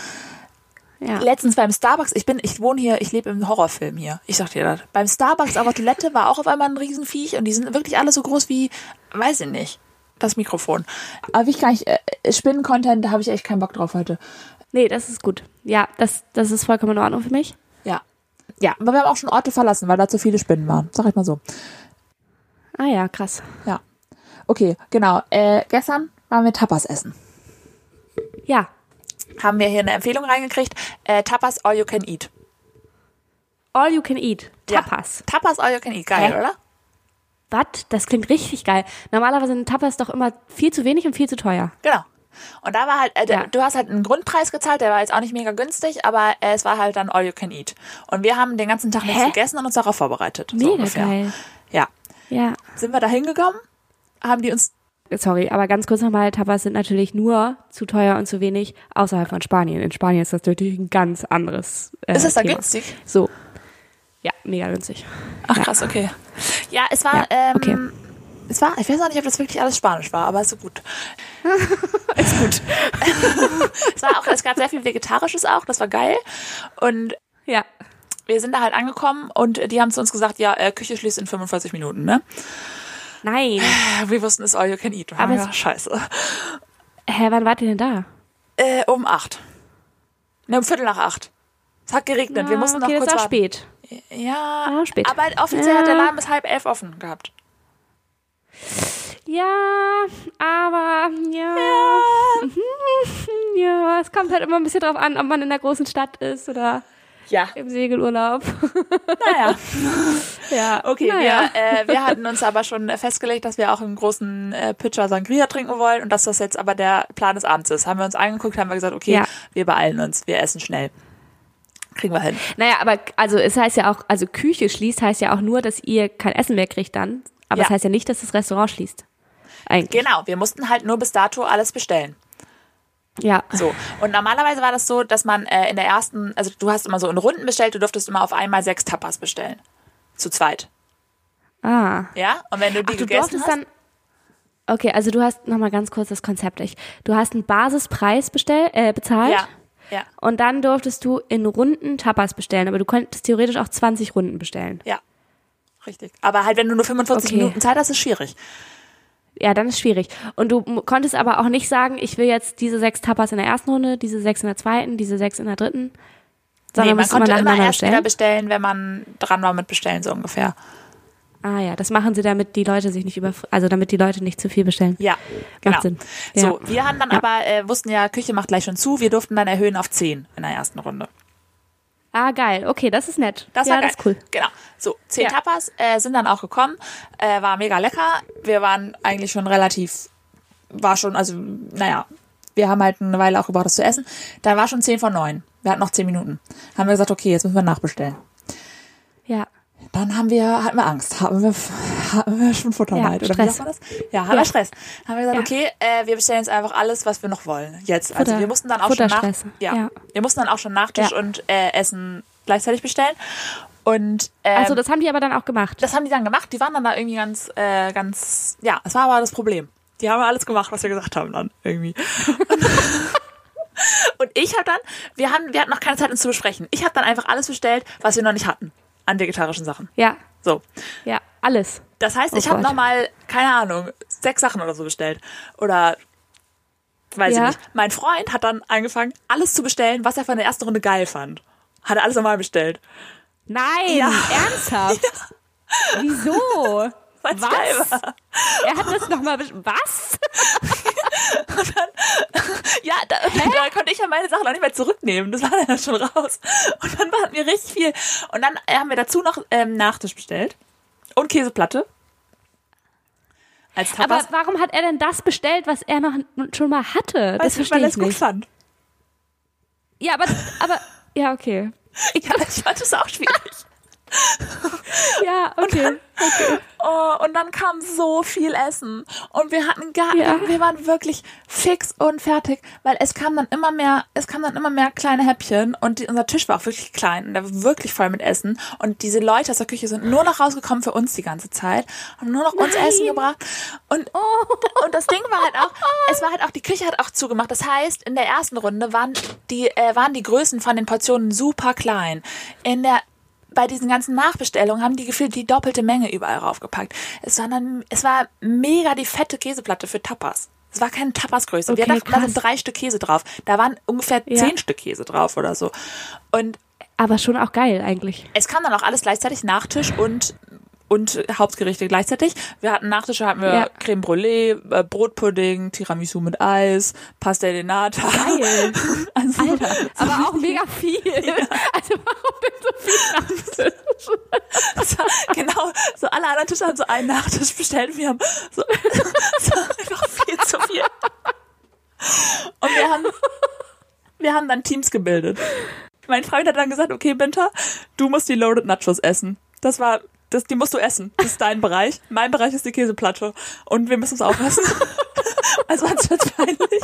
Speaker 1: Ja.
Speaker 2: Letztens beim Starbucks, ich bin, ich wohne hier, ich lebe im Horrorfilm hier. Ich sag dir das. Beim Starbucks auf der Toilette war auch auf einmal ein Riesenviech und die sind wirklich alle so groß wie, weiß ich nicht, das Mikrofon. Aber wie ich gar nicht, äh, Spinnen-Content, da habe ich echt keinen Bock drauf heute.
Speaker 1: Nee, das ist gut. Ja, das, das ist vollkommen in Ordnung für mich.
Speaker 2: Ja. Ja, aber wir haben auch schon Orte verlassen, weil da zu viele Spinnen waren. Sag ich mal so.
Speaker 1: Ah ja, krass.
Speaker 2: Ja. Okay, genau. Äh, gestern waren wir Tapas essen.
Speaker 1: Ja.
Speaker 2: Haben wir hier eine Empfehlung reingekriegt. Äh, Tapas All You Can Eat.
Speaker 1: All you can eat.
Speaker 2: Ja.
Speaker 1: Tapas.
Speaker 2: Tapas All You Can Eat. Geil,
Speaker 1: Hä?
Speaker 2: oder?
Speaker 1: Was? Das klingt richtig geil. Normalerweise sind Tapas doch immer viel zu wenig und viel zu teuer.
Speaker 2: Genau. Und da war halt, äh,
Speaker 1: Ja.
Speaker 2: du hast halt einen Grundpreis gezahlt, der war jetzt auch nicht mega günstig, aber äh, es war halt dann All You Can Eat. Und wir haben den ganzen Tag nichts gegessen und uns darauf vorbereitet. so
Speaker 1: Mega
Speaker 2: ungefähr.
Speaker 1: geil.
Speaker 2: Ja.
Speaker 1: Ja.
Speaker 2: Sind wir da hingekommen? Haben die uns,
Speaker 1: Sorry, aber ganz kurz nochmal, Tapas sind natürlich nur zu teuer und zu wenig außerhalb von Spanien. In Spanien ist das natürlich ein ganz anderes äh,
Speaker 2: ist es da
Speaker 1: Thema.
Speaker 2: günstig?
Speaker 1: So. Ja, mega günstig.
Speaker 2: Ach krass, okay. Ja, es war,
Speaker 1: Ja,
Speaker 2: ähm,
Speaker 1: okay.
Speaker 2: es war, ich weiß auch nicht, ob das wirklich alles Spanisch war, aber ist so gut. ist gut. es war auch, es gab sehr viel Vegetarisches auch, das war geil. Und
Speaker 1: Ja.
Speaker 2: wir sind da halt angekommen und die haben zu uns gesagt, ja, äh, Küche schließt in 45 Minuten, ne?
Speaker 1: Nein.
Speaker 2: Wir wussten, es all you can eat.
Speaker 1: Aber
Speaker 2: gedacht, scheiße.
Speaker 1: Hä, wann wart ihr denn da?
Speaker 2: Äh, um acht. Ne, um Viertel nach acht. Es hat geregnet, wir
Speaker 1: Ah,
Speaker 2: mussten
Speaker 1: okay,
Speaker 2: noch
Speaker 1: das
Speaker 2: kurz warten.
Speaker 1: spät.
Speaker 2: Ja,
Speaker 1: Ah, spät.
Speaker 2: aber offiziell hat der
Speaker 1: Ja.
Speaker 2: Laden bis halb elf offen gehabt.
Speaker 1: Ja, aber ja. Mhm, Ja, es kommt halt immer ein bisschen drauf an, ob man in der großen Stadt ist oder
Speaker 2: Ja.
Speaker 1: im Segelurlaub.
Speaker 2: Naja.
Speaker 1: ja,
Speaker 2: Okay,
Speaker 1: naja.
Speaker 2: wir, äh, wir hatten uns aber schon festgelegt, dass wir auch einen großen äh, Pitcher Sangria trinken wollen und dass das jetzt aber der Plan des Abends ist. Haben wir uns angeguckt, haben wir gesagt, okay,
Speaker 1: Ja.
Speaker 2: wir beeilen uns, wir essen schnell. Kriegen wir hin.
Speaker 1: Naja, aber also es heißt ja auch, also Küche schließt heißt ja auch nur, dass ihr kein Essen mehr kriegt dann. Aber
Speaker 2: Ja.
Speaker 1: es heißt ja nicht, dass das Restaurant schließt. Eigentlich.
Speaker 2: Genau, wir mussten halt nur bis dato alles bestellen.
Speaker 1: Ja.
Speaker 2: So. Und normalerweise war das so, dass man äh, in der ersten, also du hast immer so in Runden bestellt, du durftest immer auf einmal sechs Tapas bestellen. Zu zweit.
Speaker 1: Ah.
Speaker 2: Ja? Und wenn du die
Speaker 1: Ach, du
Speaker 2: gegessen hast.
Speaker 1: dann. Okay, also du hast nochmal ganz kurz das Konzept. Ich, du hast einen Basispreis bestell, äh, bezahlt.
Speaker 2: ja. Ja.
Speaker 1: Und dann durftest du in Runden Tapas bestellen, aber du konntest theoretisch auch 20 Runden bestellen.
Speaker 2: Ja. Richtig. Aber halt, wenn du nur 45
Speaker 1: Okay.
Speaker 2: Minuten Zeit hast, ist schwierig.
Speaker 1: Ja, dann ist schwierig. Und du konntest aber auch nicht sagen, ich will jetzt diese sechs Tapas in der ersten Runde, diese sechs in der zweiten, diese sechs in der dritten.
Speaker 2: Nee,
Speaker 1: Sondern
Speaker 2: man
Speaker 1: du immer
Speaker 2: konnte immer
Speaker 1: nacheinander
Speaker 2: erst wieder
Speaker 1: bestellen.
Speaker 2: bestellen, wenn man dran war mit Bestellen, so ungefähr.
Speaker 1: Ah ja, das machen sie, damit die Leute sich nicht über, also damit die Leute nicht zu viel bestellen.
Speaker 2: Ja, genau.
Speaker 1: Macht Sinn.
Speaker 2: So,
Speaker 1: Ja.
Speaker 2: wir haben dann
Speaker 1: Ja.
Speaker 2: aber, äh, wussten ja, Küche macht gleich schon zu, wir durften dann erhöhen auf 10 in der ersten Runde.
Speaker 1: Ah, geil. Okay, das ist nett.
Speaker 2: Das
Speaker 1: ja,
Speaker 2: war geil.
Speaker 1: das ist cool.
Speaker 2: Genau. So, zehn
Speaker 1: Ja.
Speaker 2: Tapas äh, sind dann auch gekommen. Äh, war mega lecker. Wir waren eigentlich schon relativ, war schon, also, naja, wir haben halt eine Weile auch gebraucht, das zu essen. Dann war schon 10 von 9. Wir hatten noch 10 Minuten. Haben wir gesagt, okay, jetzt müssen wir nachbestellen.
Speaker 1: Ja.
Speaker 2: Dann haben wir, hatten wir Angst, haben wir, haben wir schon Futterneid,
Speaker 1: Ja,
Speaker 2: oder wie
Speaker 1: Stress.
Speaker 2: sagt man das? Ja, haben
Speaker 1: Ja.
Speaker 2: wir Stress. Haben wir gesagt,
Speaker 1: Ja.
Speaker 2: okay, äh, wir bestellen jetzt einfach alles, was wir noch wollen. Jetzt. Also
Speaker 1: Futter-
Speaker 2: wir mussten dann auch schon nach, ja, wir mussten dann auch schon Nachtisch und äh, Essen gleichzeitig bestellen. Und ähm,
Speaker 1: Achso, das haben die aber dann auch gemacht.
Speaker 2: das haben die dann gemacht. Die waren dann da irgendwie ganz, äh, ganz, ja, es war aber das Problem. Die haben alles gemacht, was wir gesagt haben dann irgendwie. Und ich habe dann, wir haben, wir hatten noch keine Zeit, uns zu besprechen. Ich habe dann einfach alles bestellt, was wir noch nicht hatten an vegetarischen Sachen.
Speaker 1: Ja,
Speaker 2: So.
Speaker 1: ja, alles.
Speaker 2: Das heißt,
Speaker 1: Oh
Speaker 2: ich habe
Speaker 1: Gott.
Speaker 2: noch mal, keine Ahnung, sechs Sachen oder so bestellt. Oder weiß
Speaker 1: Ja.
Speaker 2: ich nicht. Mein Freund hat dann angefangen, alles zu bestellen, was er von der ersten Runde geil fand. Hat er alles nochmal bestellt.
Speaker 1: Nein,
Speaker 2: Ja.
Speaker 1: ernsthaft? Wieso?
Speaker 2: Weil's
Speaker 1: Was?
Speaker 2: war.
Speaker 1: Er hat das nochmal. Was?
Speaker 2: Ja, da, da konnte ich ja meine Sachen auch nicht mehr zurücknehmen. Das war dann schon raus. Und dann hatten wir richtig viel. Und dann haben wir dazu noch ähm, Nachtisch bestellt. Und Käseplatte. Als
Speaker 1: Aber
Speaker 2: Tapas.
Speaker 1: warum hat er denn das bestellt, was er noch schon mal hatte? Das
Speaker 2: Weißt du,
Speaker 1: verstehe
Speaker 2: weil er
Speaker 1: ich
Speaker 2: es gut
Speaker 1: nicht.
Speaker 2: fand.
Speaker 1: Ja, aber, aber, ja, okay.
Speaker 2: Ja, ich fand es auch schwierig.
Speaker 1: Ja, okay.
Speaker 2: Oh, und dann kam so viel Essen und wir hatten gar,
Speaker 1: Ja.
Speaker 2: wir waren wirklich fix und fertig, weil es kam dann immer mehr, es kam dann immer mehr kleine Häppchen und die, unser Tisch war auch wirklich klein und der war wirklich voll mit Essen und diese Leute aus der Küche sind nur noch rausgekommen für uns die ganze Zeit haben nur noch uns
Speaker 1: Nein.
Speaker 2: Essen gebracht und und das Ding war halt auch, es war halt auch die Küche hat auch zugemacht. Das heißt, in der ersten Runde waren die äh, waren die Größen von den Portionen super klein. In der bei diesen ganzen Nachbestellungen haben die gefühlt die doppelte Menge überall raufgepackt. Es war dann, es war mega die fette Käseplatte für Tapas. Es war keine Tapasgröße. Wir
Speaker 1: Okay,
Speaker 2: dachten, da
Speaker 1: krass.
Speaker 2: sind drei Stück Käse drauf. Da waren ungefähr
Speaker 1: Ja.
Speaker 2: zehn Stück Käse drauf oder so. Und
Speaker 1: Aber schon auch geil eigentlich.
Speaker 2: es kam dann auch alles gleichzeitig, Nachtisch und und Hauptgerichte gleichzeitig. Wir hatten Nachtische, hatten wir
Speaker 1: Ja.
Speaker 2: Creme Brûlée, äh, Brotpudding, Tiramisu mit Eis, Pasta de Nata.
Speaker 1: Geil.
Speaker 2: Also,
Speaker 1: Alter, aber auch mega viel. Also warum denn so viel Nachtisch?
Speaker 2: War, genau, so alle anderen Tische haben so einen Nachtisch bestellt. Wir haben so, so einfach viel zu viel. Und wir haben, wir haben dann Teams gebildet. Mein Freund hat dann gesagt, okay, Binter, du musst die Loaded Nachos essen. Das war, das, die musst du essen. Das ist dein Bereich. Mein Bereich ist die Käseplatte. Und wir müssen es auch essen. Also sonst wird's peinlich.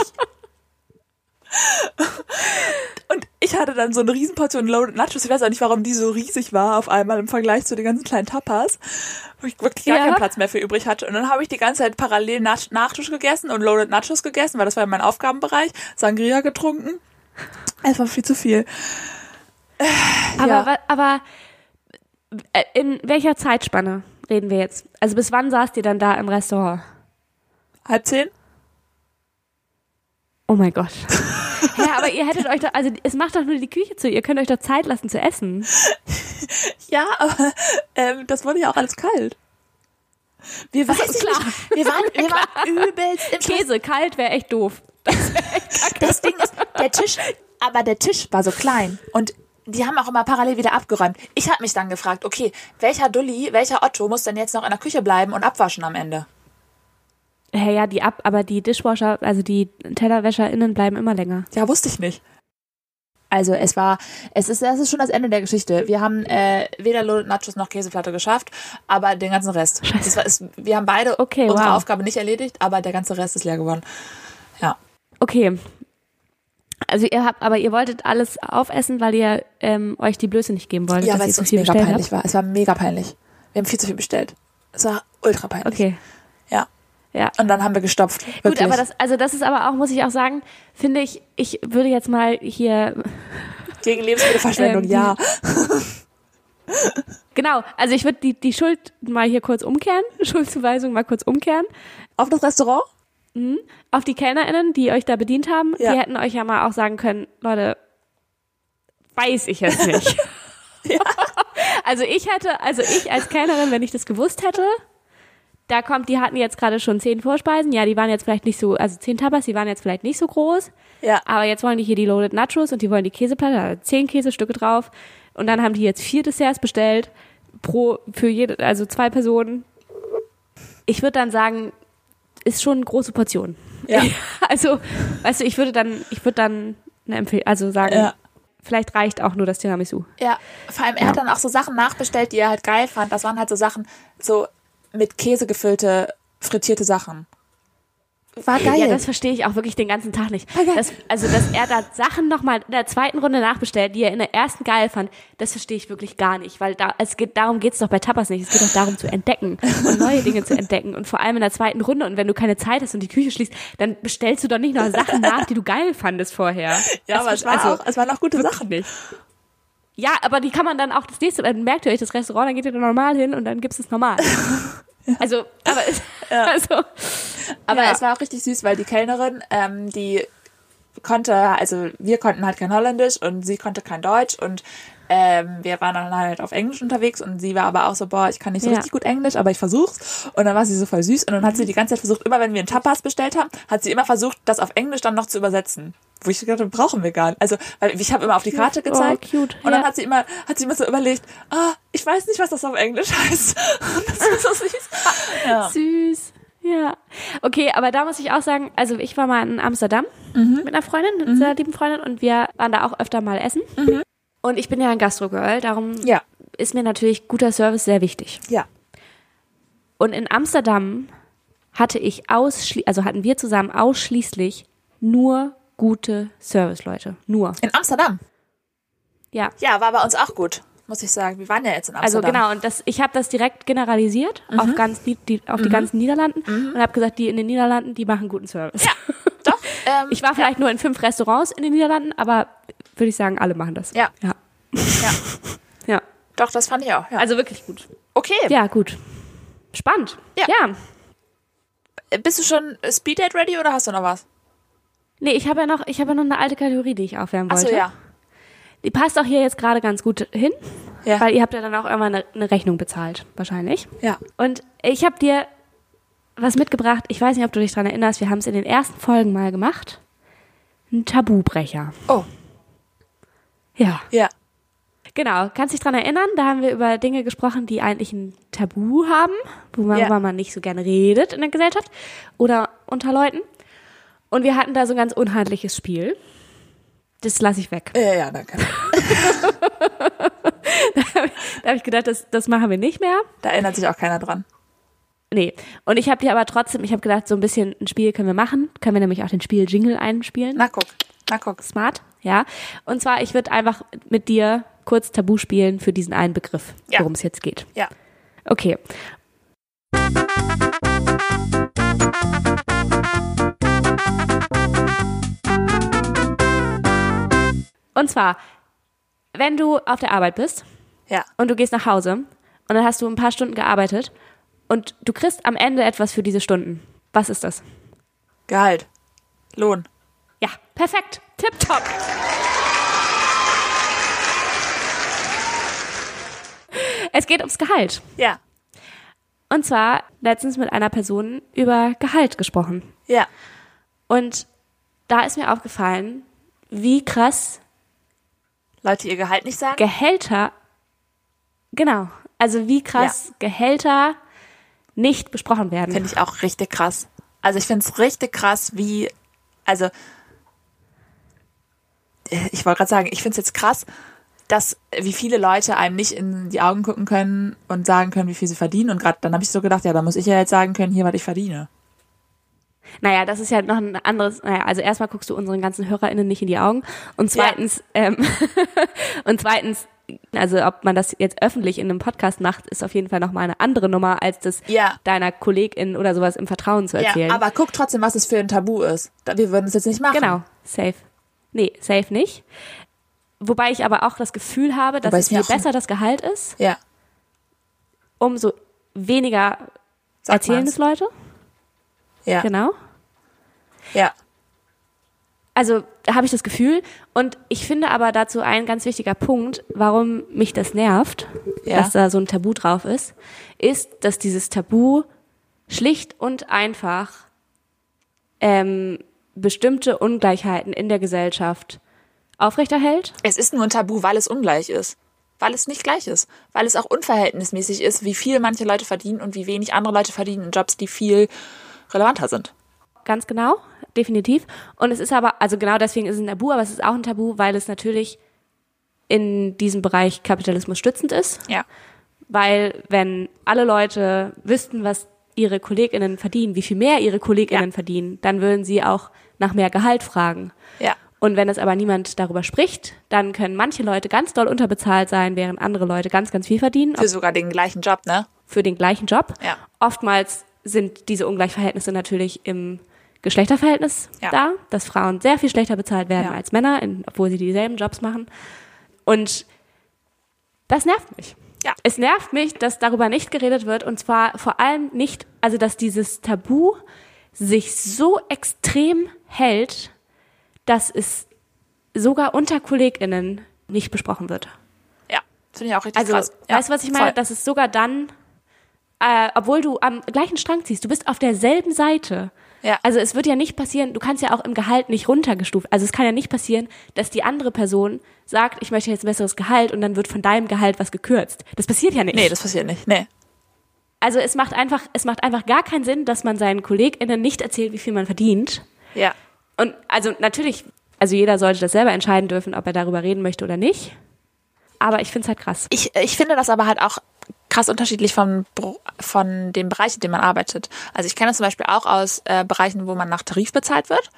Speaker 2: Und ich hatte dann so eine Riesenportion Loaded Nachos. Ich weiß auch nicht, warum die so riesig war auf einmal im Vergleich zu den ganzen kleinen Tapas, wo ich wirklich gar
Speaker 1: Ja.
Speaker 2: keinen Platz mehr für übrig hatte. Und dann habe ich die ganze Zeit parallel Nach Nachtisch gegessen und Loaded Nachos gegessen, weil das war ja mein Aufgabenbereich. Sangria getrunken. Es war viel zu viel.
Speaker 1: Aber,
Speaker 2: Ja.
Speaker 1: aber äh, in welcher Zeitspanne reden wir jetzt? Also bis wann saßt ihr dann da im Restaurant?
Speaker 2: Halb zehn?
Speaker 1: Oh mein Gott. Ja, aber ihr hättet euch doch, also es macht doch nur die Küche zu. Ihr könnt euch doch Zeit lassen zu essen.
Speaker 2: Ja, aber ähm, das wurde ja auch alles kalt. Wir, ich
Speaker 1: klar.
Speaker 2: Wir waren, wir waren übelst im.
Speaker 1: Käse kalt wäre echt doof.
Speaker 2: Das Ding ist, der Tisch, aber der Tisch war so klein und die haben auch immer parallel wieder abgeräumt. Ich habe mich dann gefragt, okay, welcher Dulli, welcher Otto muss denn jetzt noch in der Küche bleiben und abwaschen am Ende?
Speaker 1: Ja, ja, die ab, aber die Dishwasher, also die TellerwäscherInnen bleiben immer länger.
Speaker 2: Ja, wusste ich nicht. Also es war, es ist, das ist schon das Ende der Geschichte. Wir haben äh, weder Loaded Nachos noch Käseplatte geschafft, aber den ganzen Rest.
Speaker 1: Scheiße.
Speaker 2: Das war, es, wir haben beide
Speaker 1: Okay,
Speaker 2: unsere
Speaker 1: wow.
Speaker 2: Aufgabe nicht erledigt, aber der ganze Rest ist leer geworden. Ja.
Speaker 1: Okay. Also ihr habt, aber ihr wolltet alles aufessen, weil ihr ähm, euch die Blöße nicht geben wolltet,
Speaker 2: Ja, weil es
Speaker 1: zu
Speaker 2: uns
Speaker 1: viel
Speaker 2: mega
Speaker 1: bestellt
Speaker 2: peinlich
Speaker 1: habt.
Speaker 2: war. Es war mega peinlich. Wir haben viel zu viel bestellt. Es war ultra peinlich.
Speaker 1: Okay.
Speaker 2: Ja.
Speaker 1: Ja.
Speaker 2: Und dann haben wir gestopft. Wirklich.
Speaker 1: Gut, aber das, also das ist aber auch, muss ich auch sagen, finde ich, ich würde jetzt mal hier,
Speaker 2: Gegen Lebensmittelverschwendung,
Speaker 1: Ähm,
Speaker 2: ja.
Speaker 1: genau, also ich würde die, die Schuld mal hier kurz umkehren, Schuldzuweisung mal kurz umkehren.
Speaker 2: Auf das Restaurant?
Speaker 1: Auf die KellnerInnen, die euch da bedient haben,
Speaker 2: Ja.
Speaker 1: die hätten euch ja mal auch sagen können, Leute, weiß ich jetzt nicht. Also ich hätte, also ich als Kellnerin, wenn ich das gewusst hätte, da kommt, die hatten jetzt gerade schon zehn Vorspeisen, ja, die waren jetzt vielleicht nicht so, also zehn Tapas, die waren jetzt vielleicht nicht so groß,
Speaker 2: Ja.
Speaker 1: aber jetzt wollen die hier die Loaded Nachos und die wollen die Käseplatte, da sind zehn Käsestücke drauf und dann haben die jetzt vier Desserts bestellt, pro, für jede, also zwei Personen. Ich würde dann sagen, ist schon eine große Portion.
Speaker 2: Ja.
Speaker 1: Also, weißt du, ich würde dann, ich würde dann eine Empfehlung, also sagen,
Speaker 2: Ja.
Speaker 1: vielleicht reicht auch nur das Tiramisu.
Speaker 2: Ja, vor allem, er hat dann auch so Sachen nachbestellt, die er halt geil fand. Das waren halt so Sachen, so mit Käse gefüllte, frittierte Sachen. war geil.
Speaker 1: Ja, das verstehe ich auch wirklich den ganzen Tag nicht. Das, also, dass er da Sachen nochmal in der zweiten Runde nachbestellt, die er in der ersten geil fand, das verstehe ich wirklich gar nicht. Weil da, es geht, darum geht's doch bei Tapas nicht. Es geht doch darum zu entdecken und neue Dinge zu entdecken. Und vor allem in der zweiten Runde. Und wenn du keine Zeit hast und die Küche schließt, dann bestellst du doch nicht noch Sachen nach, die du geil fandest vorher.
Speaker 2: ja,
Speaker 1: Das
Speaker 2: aber es, war
Speaker 1: also,
Speaker 2: auch, es waren auch gute Sachen.
Speaker 1: nicht. Ja, aber die kann man dann auch das nächste, dann merkt ihr euch das Restaurant, dann geht ihr da normal hin und dann gibt's es normal. Also, aber es, also,
Speaker 2: Aber
Speaker 1: Ja.
Speaker 2: es war auch richtig süß, weil die Kellnerin, ähm, die konnte, also wir konnten halt kein Holländisch und sie konnte kein Deutsch und ähm, wir waren dann halt auf Englisch unterwegs und sie war aber auch so, boah, ich kann nicht so
Speaker 1: Ja.
Speaker 2: richtig gut Englisch, aber ich versuch's. Und dann war sie so voll süß und dann hat sie die ganze Zeit versucht, immer wenn wir einen Tapas bestellt haben, hat sie immer versucht, das auf Englisch dann noch zu übersetzen. Wo ich gedacht habe, brauchen wir gar nicht. Also, weil ich habe immer auf die Karte
Speaker 1: Oh,
Speaker 2: gezeigt
Speaker 1: cute,
Speaker 2: und dann
Speaker 1: ja.
Speaker 2: hat sie immer, hat sie immer so überlegt, ah, ich weiß nicht, was das auf Englisch heißt. das ist so süß. Ja.
Speaker 1: süß. Ja. Okay, aber da muss ich auch sagen, also ich war mal in Amsterdam mit einer Freundin, mit einer sehr lieben Freundin und wir waren da auch öfter mal essen. Und ich bin ja ein Gastro-Girl, darum
Speaker 2: Ja.
Speaker 1: ist mir natürlich guter Service sehr wichtig.
Speaker 2: Ja.
Speaker 1: Und in Amsterdam hatte ich ausschließlich, also hatten wir zusammen ausschließlich nur gute Serviceleute. Nur.
Speaker 2: In Amsterdam.
Speaker 1: Ja.
Speaker 2: Ja, war bei uns auch gut, muss ich sagen. Wir waren ja jetzt in
Speaker 1: Also
Speaker 2: Amsterdam.
Speaker 1: genau, und das, ich habe das direkt generalisiert auf, ganz, die, auf die ganzen Niederlanden und habe gesagt, die in den Niederlanden, die machen guten Service.
Speaker 2: Doch. Ähm,
Speaker 1: Ich war vielleicht nur in fünf Restaurants in den Niederlanden, aber würde ich sagen, alle machen das.
Speaker 2: Ja.
Speaker 1: Ja.
Speaker 2: ja,
Speaker 1: ja.
Speaker 2: doch, das fand ich auch. Ja.
Speaker 1: Also wirklich gut.
Speaker 2: okay.
Speaker 1: Ja, gut. Spannend.
Speaker 2: Ja.
Speaker 1: ja.
Speaker 2: Bist du schon Speed Date ready oder hast du noch was?
Speaker 1: Nee, ich habe ja noch, ich habe ja noch eine alte Kategorie, die ich aufwärmen wollte.
Speaker 2: Achso, ja.
Speaker 1: Die passt auch hier jetzt gerade ganz gut hin,
Speaker 2: Ja.
Speaker 1: weil ihr habt ja dann auch irgendwann eine, eine Rechnung bezahlt, wahrscheinlich.
Speaker 2: Ja.
Speaker 1: Und ich habe dir was mitgebracht. Ich weiß nicht, ob du dich dran erinnerst. Wir haben es in den ersten Folgen mal gemacht. Ein Tabubrecher.
Speaker 2: Oh,
Speaker 1: Ja.
Speaker 2: ja.
Speaker 1: Genau, kannst dich dran erinnern? Da haben wir über Dinge gesprochen, die eigentlich ein Tabu haben, wo man,
Speaker 2: Ja.
Speaker 1: worüber man nicht so gerne redet in der Gesellschaft oder unter Leuten. Und wir hatten da so ein ganz unhandliches Spiel. Das lasse ich weg.
Speaker 2: Ja, ja, danke.
Speaker 1: Da habe ich gedacht, das, das machen wir nicht mehr.
Speaker 2: Da erinnert sich auch keiner dran.
Speaker 1: Nee. Und ich habe dir aber trotzdem, ich habe gedacht, so ein bisschen ein Spiel können wir machen. Können wir nämlich auch den Spiel-Jingle einspielen.
Speaker 2: Na guck, na guck.
Speaker 1: Smart, ja. Und zwar, ich würde einfach mit dir kurz Tabu spielen für diesen einen Begriff,
Speaker 2: Ja.
Speaker 1: worum es jetzt geht.
Speaker 2: Ja.
Speaker 1: Okay. Und zwar, wenn du auf der Arbeit bist
Speaker 2: Ja.
Speaker 1: und du gehst nach Hause und dann hast du ein paar Stunden gearbeitet und du kriegst am Ende etwas für diese Stunden. Was ist das?
Speaker 2: Gehalt. Lohn.
Speaker 1: Ja, perfekt. Tipptopp. Es geht ums Gehalt.
Speaker 2: Ja.
Speaker 1: Und zwar letztens mit einer Person über Gehalt gesprochen.
Speaker 2: Ja.
Speaker 1: Und da ist mir aufgefallen, wie krass
Speaker 2: Leute ihr Gehalt nicht sagen?
Speaker 1: Gehälter, genau, also wie krass Gehälter nicht besprochen werden.
Speaker 2: Finde ich auch richtig krass. Also ich finde es richtig krass, wie, also äh, ich wollte gerade sagen, ich finde es jetzt krass, dass wie viele Leute einem nicht in die Augen gucken können und sagen können, wie viel sie verdienen. Und gerade dann habe ich so gedacht, ja, da muss ich ja jetzt sagen können, hier, was ich verdiene.
Speaker 1: Naja, das ist ja noch ein anderes, naja, also erstmal guckst du unseren ganzen HörerInnen nicht in die Augen und zweitens, ähm, und zweitens, also ob man das jetzt öffentlich in einem Podcast macht, ist auf jeden Fall nochmal eine andere Nummer, als das
Speaker 2: Ja.
Speaker 1: deiner Kollegin oder sowas im Vertrauen zu erzählen.
Speaker 2: Ja, aber guck trotzdem, was es für ein Tabu ist. Wir würden es jetzt nicht machen.
Speaker 1: Genau, safe. Nee, safe nicht. Wobei ich aber auch das Gefühl habe, dass
Speaker 2: Wobei
Speaker 1: es je besser das Gehalt ist,
Speaker 2: Ja.
Speaker 1: umso weniger
Speaker 2: Sag
Speaker 1: erzählen es Leute.
Speaker 2: Ja.
Speaker 1: Genau.
Speaker 2: Ja.
Speaker 1: Also da habe ich das Gefühl. Und ich finde aber dazu ein ganz wichtiger Punkt, warum mich das nervt,
Speaker 2: Ja.
Speaker 1: dass da so ein Tabu drauf ist, ist, dass dieses Tabu schlicht und einfach ähm, bestimmte Ungleichheiten in der Gesellschaft aufrechterhält.
Speaker 2: Es ist nur ein Tabu, weil es ungleich ist. Weil es nicht gleich ist. Weil es auch unverhältnismäßig ist, wie viel manche Leute verdienen und wie wenig andere Leute verdienen in Jobs, die viel relevanter sind.
Speaker 1: Ganz genau, definitiv. Und es ist aber, also genau deswegen ist es ein Tabu, aber es ist auch ein Tabu, weil es natürlich in diesem Bereich Kapitalismus stützend ist.
Speaker 2: Ja.
Speaker 1: Weil wenn alle Leute wüssten, was ihre KollegInnen verdienen, wie viel mehr ihre KollegInnen
Speaker 2: Ja.
Speaker 1: verdienen, dann würden sie auch nach mehr Gehalt fragen.
Speaker 2: Ja.
Speaker 1: Und wenn es aber niemand darüber spricht, dann können manche Leute ganz doll unterbezahlt sein, während andere Leute ganz, ganz viel verdienen
Speaker 2: Für sogar den gleichen Job, ne?
Speaker 1: für den gleichen Job.
Speaker 2: Ja.
Speaker 1: Oftmals sind diese Ungleichverhältnisse natürlich im Geschlechterverhältnis
Speaker 2: Ja.
Speaker 1: da, dass Frauen sehr viel schlechter bezahlt werden
Speaker 2: Ja.
Speaker 1: als Männer, in, obwohl sie dieselben Jobs machen. Und das nervt mich.
Speaker 2: Ja.
Speaker 1: Es nervt mich, dass darüber nicht geredet wird und zwar vor allem nicht, also dass dieses Tabu sich so extrem hält, dass es sogar unter KollegInnen nicht besprochen wird.
Speaker 2: Ja. Finde ich auch richtig
Speaker 1: Also,
Speaker 2: krass. Ja,
Speaker 1: weißt du, was ich meine?
Speaker 2: voll.
Speaker 1: Das ist sogar dann, äh, obwohl du am gleichen Strang ziehst, du bist auf derselben Seite.
Speaker 2: Ja.
Speaker 1: Also es wird ja nicht passieren, du kannst ja auch im Gehalt nicht runtergestuft. Also es kann ja nicht passieren, dass die andere Person sagt, ich möchte jetzt ein besseres Gehalt und dann wird von deinem Gehalt was gekürzt. Das passiert ja nicht.
Speaker 2: Nee, das passiert nicht. Nee.
Speaker 1: also es macht einfach, es macht einfach gar keinen Sinn, dass man seinen KollegInnen nicht erzählt, wie viel man verdient.
Speaker 2: Ja.
Speaker 1: Und also natürlich, also jeder sollte das selber entscheiden dürfen, ob er darüber reden möchte oder nicht. Aber ich finde es halt krass.
Speaker 2: Ich, ich finde das aber halt auch krass unterschiedlich von, von dem Bereich, in dem man arbeitet. Also ich kenne das zum Beispiel auch aus äh, Bereichen, wo man nach Tarif bezahlt wird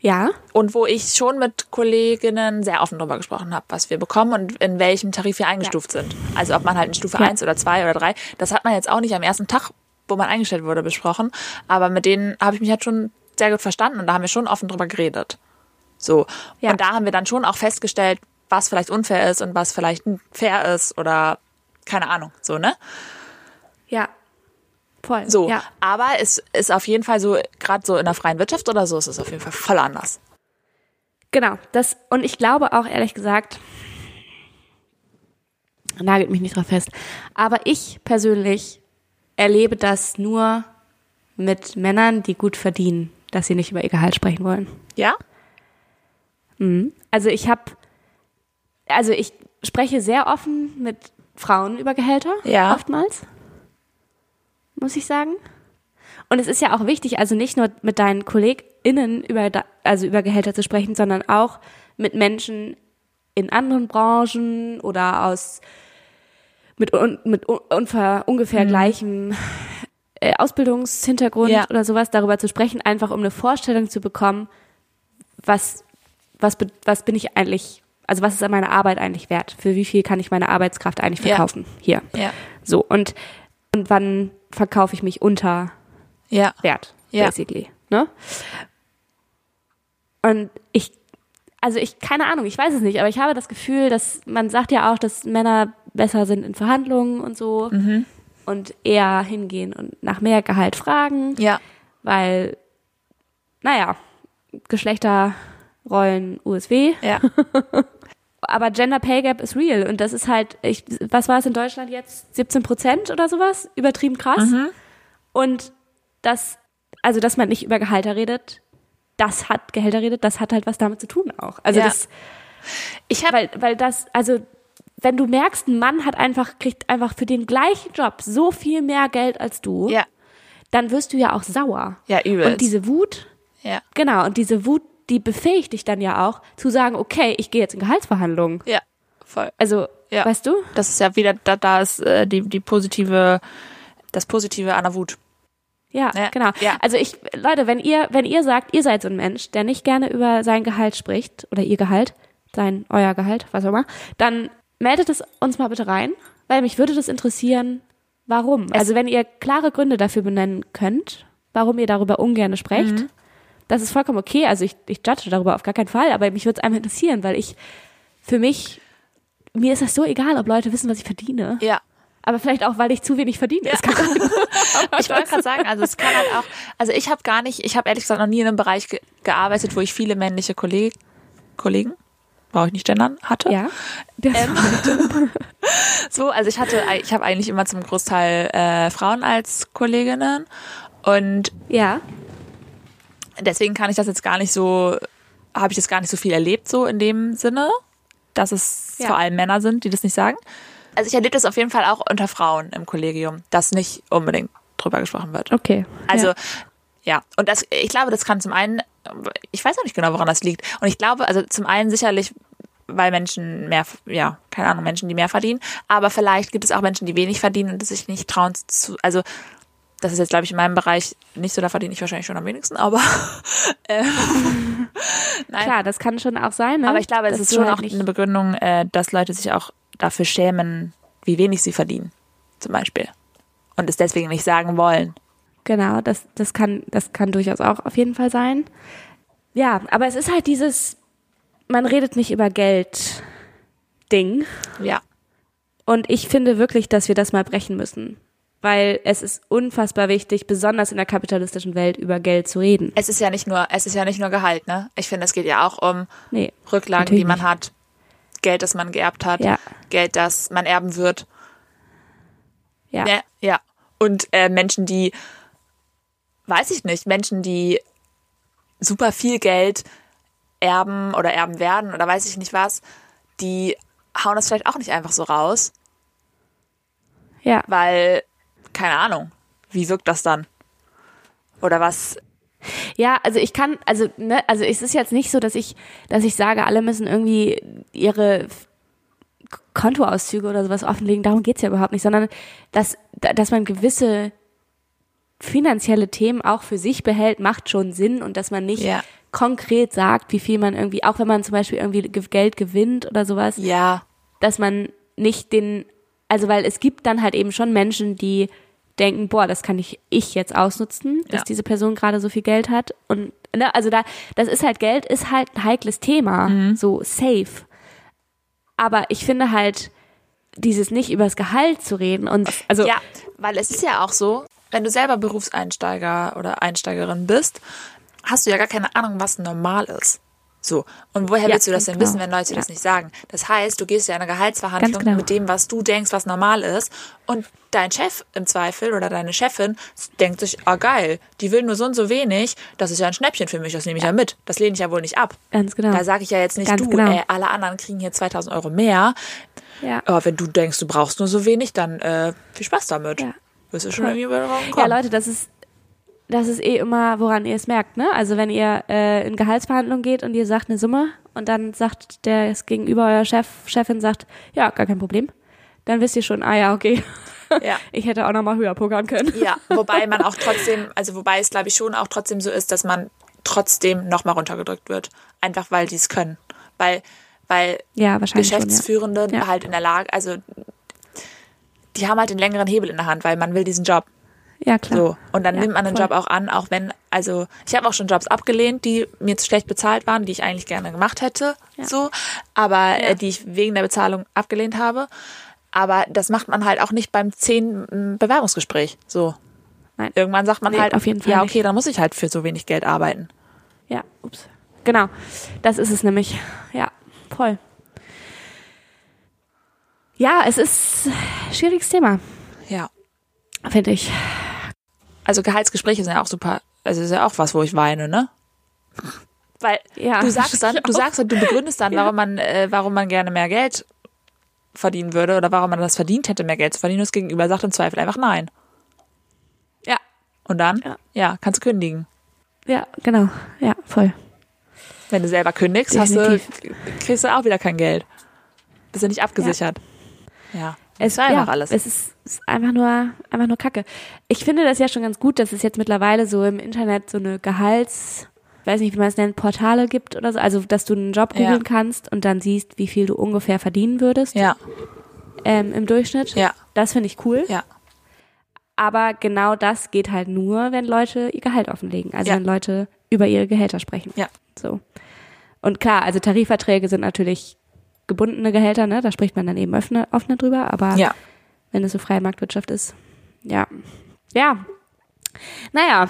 Speaker 1: Ja.
Speaker 2: und wo ich schon mit Kolleginnen sehr offen darüber gesprochen habe, was wir bekommen und in welchem Tarif wir eingestuft sind. Also ob man halt in Stufe
Speaker 1: Ja.
Speaker 2: 1 oder 2 oder 3, das hat man jetzt auch nicht am ersten Tag, wo man eingestellt wurde, besprochen. Aber mit denen habe ich mich halt schon sehr gut verstanden und da haben wir schon offen drüber geredet. So.
Speaker 1: Ja.
Speaker 2: Und da haben wir dann schon auch festgestellt, was vielleicht unfair ist und was vielleicht fair ist oder keine Ahnung, so, ne?
Speaker 1: Ja. Voll.
Speaker 2: So.
Speaker 1: Ja.
Speaker 2: Aber es ist auf jeden Fall so, gerade so in der freien Wirtschaft oder so, ist es auf jeden Fall voll anders.
Speaker 1: Genau, das und ich glaube auch ehrlich gesagt, nagelt mich nicht drauf fest, aber ich persönlich erlebe das nur mit Männern, die gut verdienen, dass sie nicht über ihr Gehalt sprechen wollen.
Speaker 2: Ja?
Speaker 1: Also ich habe, also ich spreche sehr offen mit Frauen über Gehälter,
Speaker 2: Ja.
Speaker 1: oftmals, muss ich sagen. Und es ist ja auch wichtig, also nicht nur mit deinen KollegInnen über, also über Gehälter zu sprechen, sondern auch mit Menschen in anderen Branchen oder aus mit, un, mit un, unver, ungefähr gleichem äh, Ausbildungshintergrund
Speaker 2: Ja.
Speaker 1: oder sowas darüber zu sprechen, einfach um eine Vorstellung zu bekommen, was, was, was bin ich eigentlich, also was ist an meiner Arbeit eigentlich wert? Für wie viel kann ich meine Arbeitskraft eigentlich
Speaker 2: Ja.
Speaker 1: verkaufen? Hier.
Speaker 2: Ja.
Speaker 1: So, und, und wann verkaufe ich mich unter
Speaker 2: Ja.
Speaker 1: Wert,
Speaker 2: Ja.
Speaker 1: basically. Ne? Und ich, also ich, keine Ahnung, ich weiß es nicht, aber ich habe das Gefühl, dass man sagt ja auch, dass Männer besser sind in Verhandlungen und so
Speaker 2: Mhm.
Speaker 1: und eher hingehen und nach mehr Gehalt fragen,
Speaker 2: Ja.
Speaker 1: weil, naja, Geschlechterrollen USW,
Speaker 2: Ja.
Speaker 1: aber Gender Pay Gap ist real und das ist halt, ich, was war es in Deutschland jetzt? 17 Prozent oder sowas? Übertrieben krass.
Speaker 2: Mhm.
Speaker 1: Und das, also dass man nicht über Gehälter redet, das hat Gehälter redet, das hat halt was damit zu tun auch. Also
Speaker 2: Ja.
Speaker 1: das,
Speaker 2: Ich habe
Speaker 1: weil, weil das, also wenn du merkst, ein Mann hat einfach, kriegt einfach für den gleichen Job so viel mehr Geld als du,
Speaker 2: ja.
Speaker 1: dann wirst du ja auch sauer.
Speaker 2: Ja, übelst.
Speaker 1: Und diese Wut,
Speaker 2: Ja.
Speaker 1: genau, und diese Wut, die befähigt dich dann ja auch zu sagen, okay, ich gehe jetzt in Gehaltsverhandlungen.
Speaker 2: Ja. Voll.
Speaker 1: Also,
Speaker 2: Ja.
Speaker 1: weißt du?
Speaker 2: Das ist ja wieder, da, da ist äh, die, die positive, das Positive an der Wut.
Speaker 1: Ja,
Speaker 2: Ja,
Speaker 1: genau.
Speaker 2: ja.
Speaker 1: Also ich, Leute, wenn ihr, wenn ihr sagt, ihr seid so ein Mensch, der nicht gerne über sein Gehalt spricht oder ihr Gehalt, sein, euer Gehalt, was auch immer, dann meldet es uns mal bitte rein, weil mich würde das interessieren, warum. also wenn ihr klare Gründe dafür benennen könnt, warum ihr darüber ungern sprecht,
Speaker 2: Mhm.
Speaker 1: Das ist vollkommen okay. Also ich, ich judge darüber auf gar keinen Fall, aber mich würde es einfach interessieren, weil ich, für mich, mir ist das so egal, ob Leute wissen, was ich verdiene.
Speaker 2: Ja.
Speaker 1: Aber vielleicht auch, weil ich zu wenig verdiene. Kann
Speaker 2: Ich wollte gerade sagen, also es kann halt auch, also ich habe gar nicht, ich habe ehrlich gesagt noch nie in einem Bereich ge gearbeitet, wo ich viele männliche Kolleg Kollegen, brauche ich nicht gendern, hatte.
Speaker 1: Ja. Das
Speaker 2: So, also ich hatte, ich habe eigentlich immer zum Großteil äh, Frauen als Kolleginnen und
Speaker 1: ja.
Speaker 2: Deswegen kann ich das jetzt gar nicht so, habe ich das gar nicht so viel erlebt, so in dem Sinne, dass es
Speaker 1: Ja.
Speaker 2: vor allem Männer sind, die das nicht sagen. Also ich erlebe das auf jeden Fall auch unter Frauen im Kollegium, dass nicht unbedingt drüber gesprochen wird.
Speaker 1: Okay.
Speaker 2: Also
Speaker 1: ja.
Speaker 2: ja, und das, ich glaube, das kann zum einen, ich weiß auch nicht genau, woran das liegt. Und ich glaube, also zum einen sicherlich weil Menschen mehr, ja, keine Ahnung, Menschen, die mehr verdienen. Aber vielleicht gibt es auch Menschen, die wenig verdienen und sich nicht trauen zu, also das ist jetzt, glaube ich, in meinem Bereich nicht so, da verdiene ich wahrscheinlich schon am wenigsten, aber äh,
Speaker 1: nein. Klar, das kann schon auch sein. Ne?
Speaker 2: Aber ich glaube, es ist schon halt auch eine Begründung, äh, dass Leute sich auch dafür schämen, wie wenig sie verdienen, zum Beispiel. Und es deswegen nicht sagen wollen.
Speaker 1: Genau, das, das, kann, das kann durchaus auch auf jeden Fall sein. Ja, aber es ist halt dieses, man redet nicht über Geld Ding.
Speaker 2: Ja.
Speaker 1: Und ich finde wirklich, dass wir das mal brechen müssen. Weil es ist unfassbar wichtig, besonders in der kapitalistischen Welt, über Geld zu reden.
Speaker 2: Es ist ja nicht nur, es ist ja nicht nur Gehalt, ne? Ich finde, es geht ja auch um nee, Rücklagen, die man nicht. hat, Geld, das man geerbt hat, ja. Geld, das man erben wird.
Speaker 1: Ja. Ja.
Speaker 2: ja. Und äh, Menschen, die, weiß ich nicht, Menschen, die super viel Geld erben oder erben werden oder weiß ich nicht was, die hauen das vielleicht auch nicht einfach so raus.
Speaker 1: Ja.
Speaker 2: Weil, keine Ahnung, wie wirkt das dann? Oder was?
Speaker 1: Ja, also ich kann, also, ne, also es ist jetzt nicht so, dass ich, dass ich sage, alle müssen irgendwie ihre Kontoauszüge oder sowas offenlegen, darum geht's ja überhaupt nicht, sondern dass, dass man gewisse finanzielle Themen auch für sich behält, macht schon Sinn und dass man nicht ja. konkret sagt, wie viel man irgendwie, auch wenn man zum Beispiel irgendwie Geld gewinnt oder sowas,
Speaker 2: ja.
Speaker 1: dass man nicht den, also weil es gibt dann halt eben schon Menschen, die denken, boah, das kann ich ich jetzt ausnutzen, dass ja. diese Person gerade so viel Geld hat und ne, also da das ist halt Geld ist halt ein heikles Thema, mhm. so safe. Aber ich finde halt dieses nicht übers Gehalt zu reden und also
Speaker 2: ja, weil es ist ja auch so, wenn du selber Berufseinsteiger oder Einsteigerin bist, hast du ja gar keine Ahnung, was normal ist. So. Und woher ja, willst du das denn genau. wissen, wenn Leute ja. das nicht sagen? Das heißt, du gehst ja in eine Gehaltsverhandlung genau. mit dem, was du denkst, was normal ist. Und dein Chef im Zweifel oder deine Chefin denkt sich, ah geil, die will nur so und so wenig, das ist ja ein Schnäppchen für mich, das nehme ich ja, ja mit. Das lehne ich ja wohl nicht ab.
Speaker 1: Ganz genau.
Speaker 2: Da sage ich ja jetzt nicht, Ganz du, genau. ey, alle anderen kriegen hier 2000 Euro mehr. Ja. Aber wenn du denkst, du brauchst nur so wenig, dann äh, viel Spaß damit. Ja. Wirst du schon irgendwie über
Speaker 1: Ja, Leute, das ist, das ist eh immer, woran ihr es merkt, ne? Also wenn ihr äh, in Gehaltsverhandlungen geht und ihr sagt eine Summe und dann sagt der das gegenüber euer Chef, Chefin sagt, ja, gar kein Problem, dann wisst ihr schon, ah ja, okay. Ja. Ich hätte auch noch mal höher pokern können.
Speaker 2: Ja, wobei man auch trotzdem, also wobei es glaube ich schon auch trotzdem so ist, dass man trotzdem noch mal runtergedrückt wird, einfach weil die es können, weil weil
Speaker 1: ja,
Speaker 2: Geschäftsführende
Speaker 1: schon, ja.
Speaker 2: halt in der Lage, also die haben halt den längeren Hebel in der Hand, weil man will diesen Job.
Speaker 1: Ja, klar.
Speaker 2: So. Und dann ja, nimmt man den voll. Job auch an, auch wenn, also ich habe auch schon Jobs abgelehnt, die mir zu schlecht bezahlt waren, die ich eigentlich gerne gemacht hätte, ja. so, aber ja. äh, die ich wegen der Bezahlung abgelehnt habe. Aber das macht man halt auch nicht beim zehn Bewerbungsgespräch. So. Nein. Irgendwann sagt man nee, halt,
Speaker 1: auf jeden Fall
Speaker 2: ja, okay, nicht. dann muss ich halt für so wenig Geld arbeiten.
Speaker 1: Ja, ups. Genau. Das ist es nämlich. Ja, voll. Ja, es ist ein schwieriges Thema.
Speaker 2: Ja.
Speaker 1: Finde ich.
Speaker 2: Also Gehaltsgespräche sind ja auch super, also ist ja auch was, wo ich weine, ne? Weil ja, du sagst dann, du sagst und du begründest dann, ja. warum man, äh, warum man gerne mehr Geld verdienen würde oder warum man das verdient hätte, mehr Geld zu verdienen. Das Gegenüber sagt im Zweifel einfach nein.
Speaker 1: Ja.
Speaker 2: Und dann, ja, ja kannst du kündigen.
Speaker 1: Ja, genau. Ja, voll.
Speaker 2: Wenn du selber kündigst, hast du, kriegst du auch wieder kein Geld. Bist du nicht abgesichert. Ja.
Speaker 1: Es ist einfach ja, alles. Es ist, ist, einfach nur, einfach nur Kacke. Ich finde das ja schon ganz gut, dass es jetzt mittlerweile so im Internet so eine Gehalts, weiß nicht, wie man es nennt, Portale gibt oder so. Also, dass du einen Job googeln ja. kannst und dann siehst, wie viel du ungefähr verdienen würdest.
Speaker 2: Ja.
Speaker 1: Ähm, Im Durchschnitt.
Speaker 2: Ja.
Speaker 1: Das finde ich cool.
Speaker 2: Ja.
Speaker 1: Aber genau das geht halt nur, wenn Leute ihr Gehalt offenlegen. Also, ja. wenn Leute über ihre Gehälter sprechen.
Speaker 2: Ja.
Speaker 1: So. Und klar, also Tarifverträge sind natürlich gebundene Gehälter, ne? Da spricht man dann eben offener, offener drüber, aber
Speaker 2: ja.
Speaker 1: wenn es so freie Marktwirtschaft ist, ja. Ja. Naja.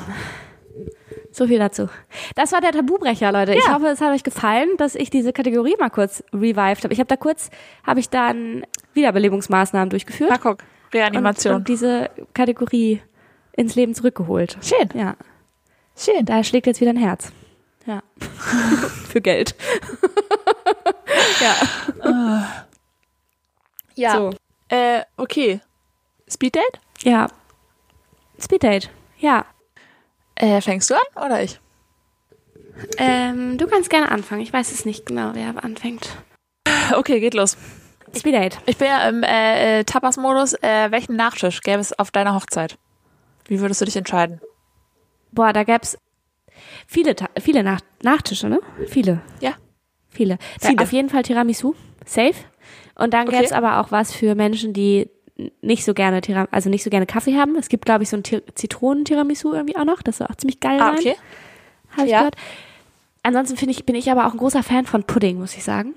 Speaker 1: So viel dazu. Das war der Tabubrecher, Leute. Ja. Ich hoffe, es hat euch gefallen, dass ich diese Kategorie mal kurz revived habe. Ich habe da kurz, habe ich dann Wiederbelebungsmaßnahmen durchgeführt.
Speaker 2: Na guck, Reanimation.
Speaker 1: Und, und diese Kategorie ins Leben zurückgeholt.
Speaker 2: Schön.
Speaker 1: Ja.
Speaker 2: Schön.
Speaker 1: Da schlägt jetzt wieder ein Herz. Ja. Für Geld.
Speaker 2: Ja. ja. So. Äh, okay. Speeddate?
Speaker 1: Ja. Speeddate, ja.
Speaker 2: Äh, fängst du an oder ich?
Speaker 1: Ähm, du kannst gerne anfangen. Ich weiß es nicht genau, wer anfängt.
Speaker 2: Okay, geht los.
Speaker 1: Speeddate.
Speaker 2: Ich bin ja im äh, äh, Tapas-Modus. Äh, welchen Nachtisch gäbe es auf deiner Hochzeit? Wie würdest du dich entscheiden?
Speaker 1: Boah, da gab's viele, Ta viele Nach Nachtische, ne? Viele.
Speaker 2: Ja.
Speaker 1: Viele.
Speaker 2: Viele.
Speaker 1: Auf jeden Fall Tiramisu. Safe. Und dann
Speaker 2: Okay.
Speaker 1: gäb's aber auch was für Menschen, die nicht so gerne Tiram also nicht so gerne Kaffee haben. Es gibt, glaube ich, so ein Tir Zitronen-Tiramisu irgendwie auch noch. Das soll auch ziemlich geil
Speaker 2: Ah,
Speaker 1: sein.
Speaker 2: okay.
Speaker 1: Habe ich
Speaker 2: Ja.
Speaker 1: gehört. Ansonsten finde ich, bin ich aber auch ein großer Fan von Pudding, muss ich sagen.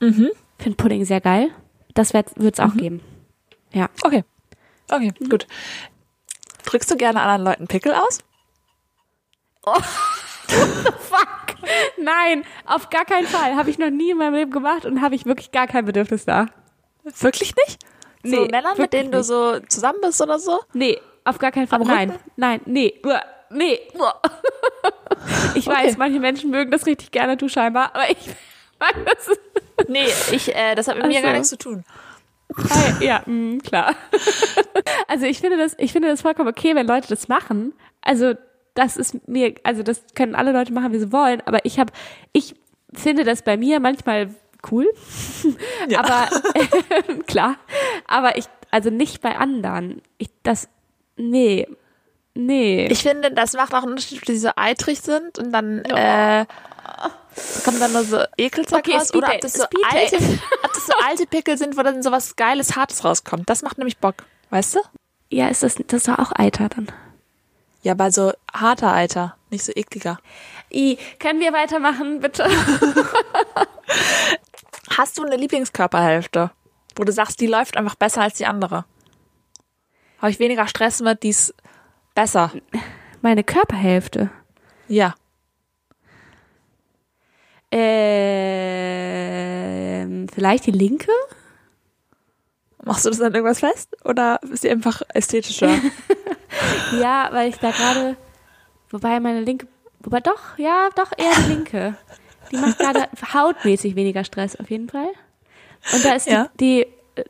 Speaker 2: Mhm.
Speaker 1: Finde Pudding sehr geil. Das wird es auch geben. Ja.
Speaker 2: Okay. Okay, gut. Drückst du gerne anderen Leuten Pickel aus?
Speaker 1: Fuck. Nein, auf gar keinen Fall. Habe ich noch nie in meinem Leben gemacht und habe ich wirklich gar kein Bedürfnis da.
Speaker 2: Wirklich nicht? So
Speaker 1: Nee,
Speaker 2: Männern, mit denen du
Speaker 1: nicht.
Speaker 2: so zusammen bist oder so?
Speaker 1: Nee, auf gar keinen Fall.
Speaker 2: Am
Speaker 1: Nein,
Speaker 2: Rücken?
Speaker 1: nein, nee. Uah, Nee. Uah. Ich
Speaker 2: Okay.
Speaker 1: weiß, manche Menschen mögen das richtig gerne, du scheinbar, aber ich meine, das ist,
Speaker 2: Nee, ich, äh, das hat mit
Speaker 1: Ach
Speaker 2: mir gar
Speaker 1: so.
Speaker 2: nichts zu tun.
Speaker 1: Ja, mh, klar. Also ich finde das, ich finde das vollkommen okay, wenn Leute das machen. Also das ist mir, also das können alle Leute machen, wie sie wollen, aber ich habe, ich finde das bei mir manchmal cool,
Speaker 2: Ja.
Speaker 1: aber klar, aber ich, also nicht bei anderen. Ich, das, nee, nee.
Speaker 2: Ich finde, das macht auch einen Unterschied, ob die so eitrig sind und dann äh, kommt dann nur so Ekelzeug
Speaker 1: Okay,
Speaker 2: raus. Oder ob das, so alte, ob das so alte Pickel sind, wo dann so was Geiles, Hartes rauskommt. Das macht nämlich Bock. Weißt du?
Speaker 1: ja, ist das, das ist doch auch Eiter dann.
Speaker 2: Ja, bei so harter Eiter, nicht so ekliger.
Speaker 1: I, können wir weitermachen, bitte?
Speaker 2: Hast du eine Lieblingskörperhälfte, wo du sagst, die läuft einfach besser als die andere? Habe ich weniger Stress mit, die ist besser.
Speaker 1: Meine Körperhälfte.
Speaker 2: Ja.
Speaker 1: Ähm, vielleicht die linke?
Speaker 2: Machst du das dann irgendwas fest? Oder ist die einfach ästhetischer?
Speaker 1: Ja, weil ich da gerade, wobei meine linke, wobei doch, ja, doch eher die linke. Die macht gerade hautmäßig weniger Stress auf jeden Fall. Und da ist
Speaker 2: Ja.
Speaker 1: die, die, äh,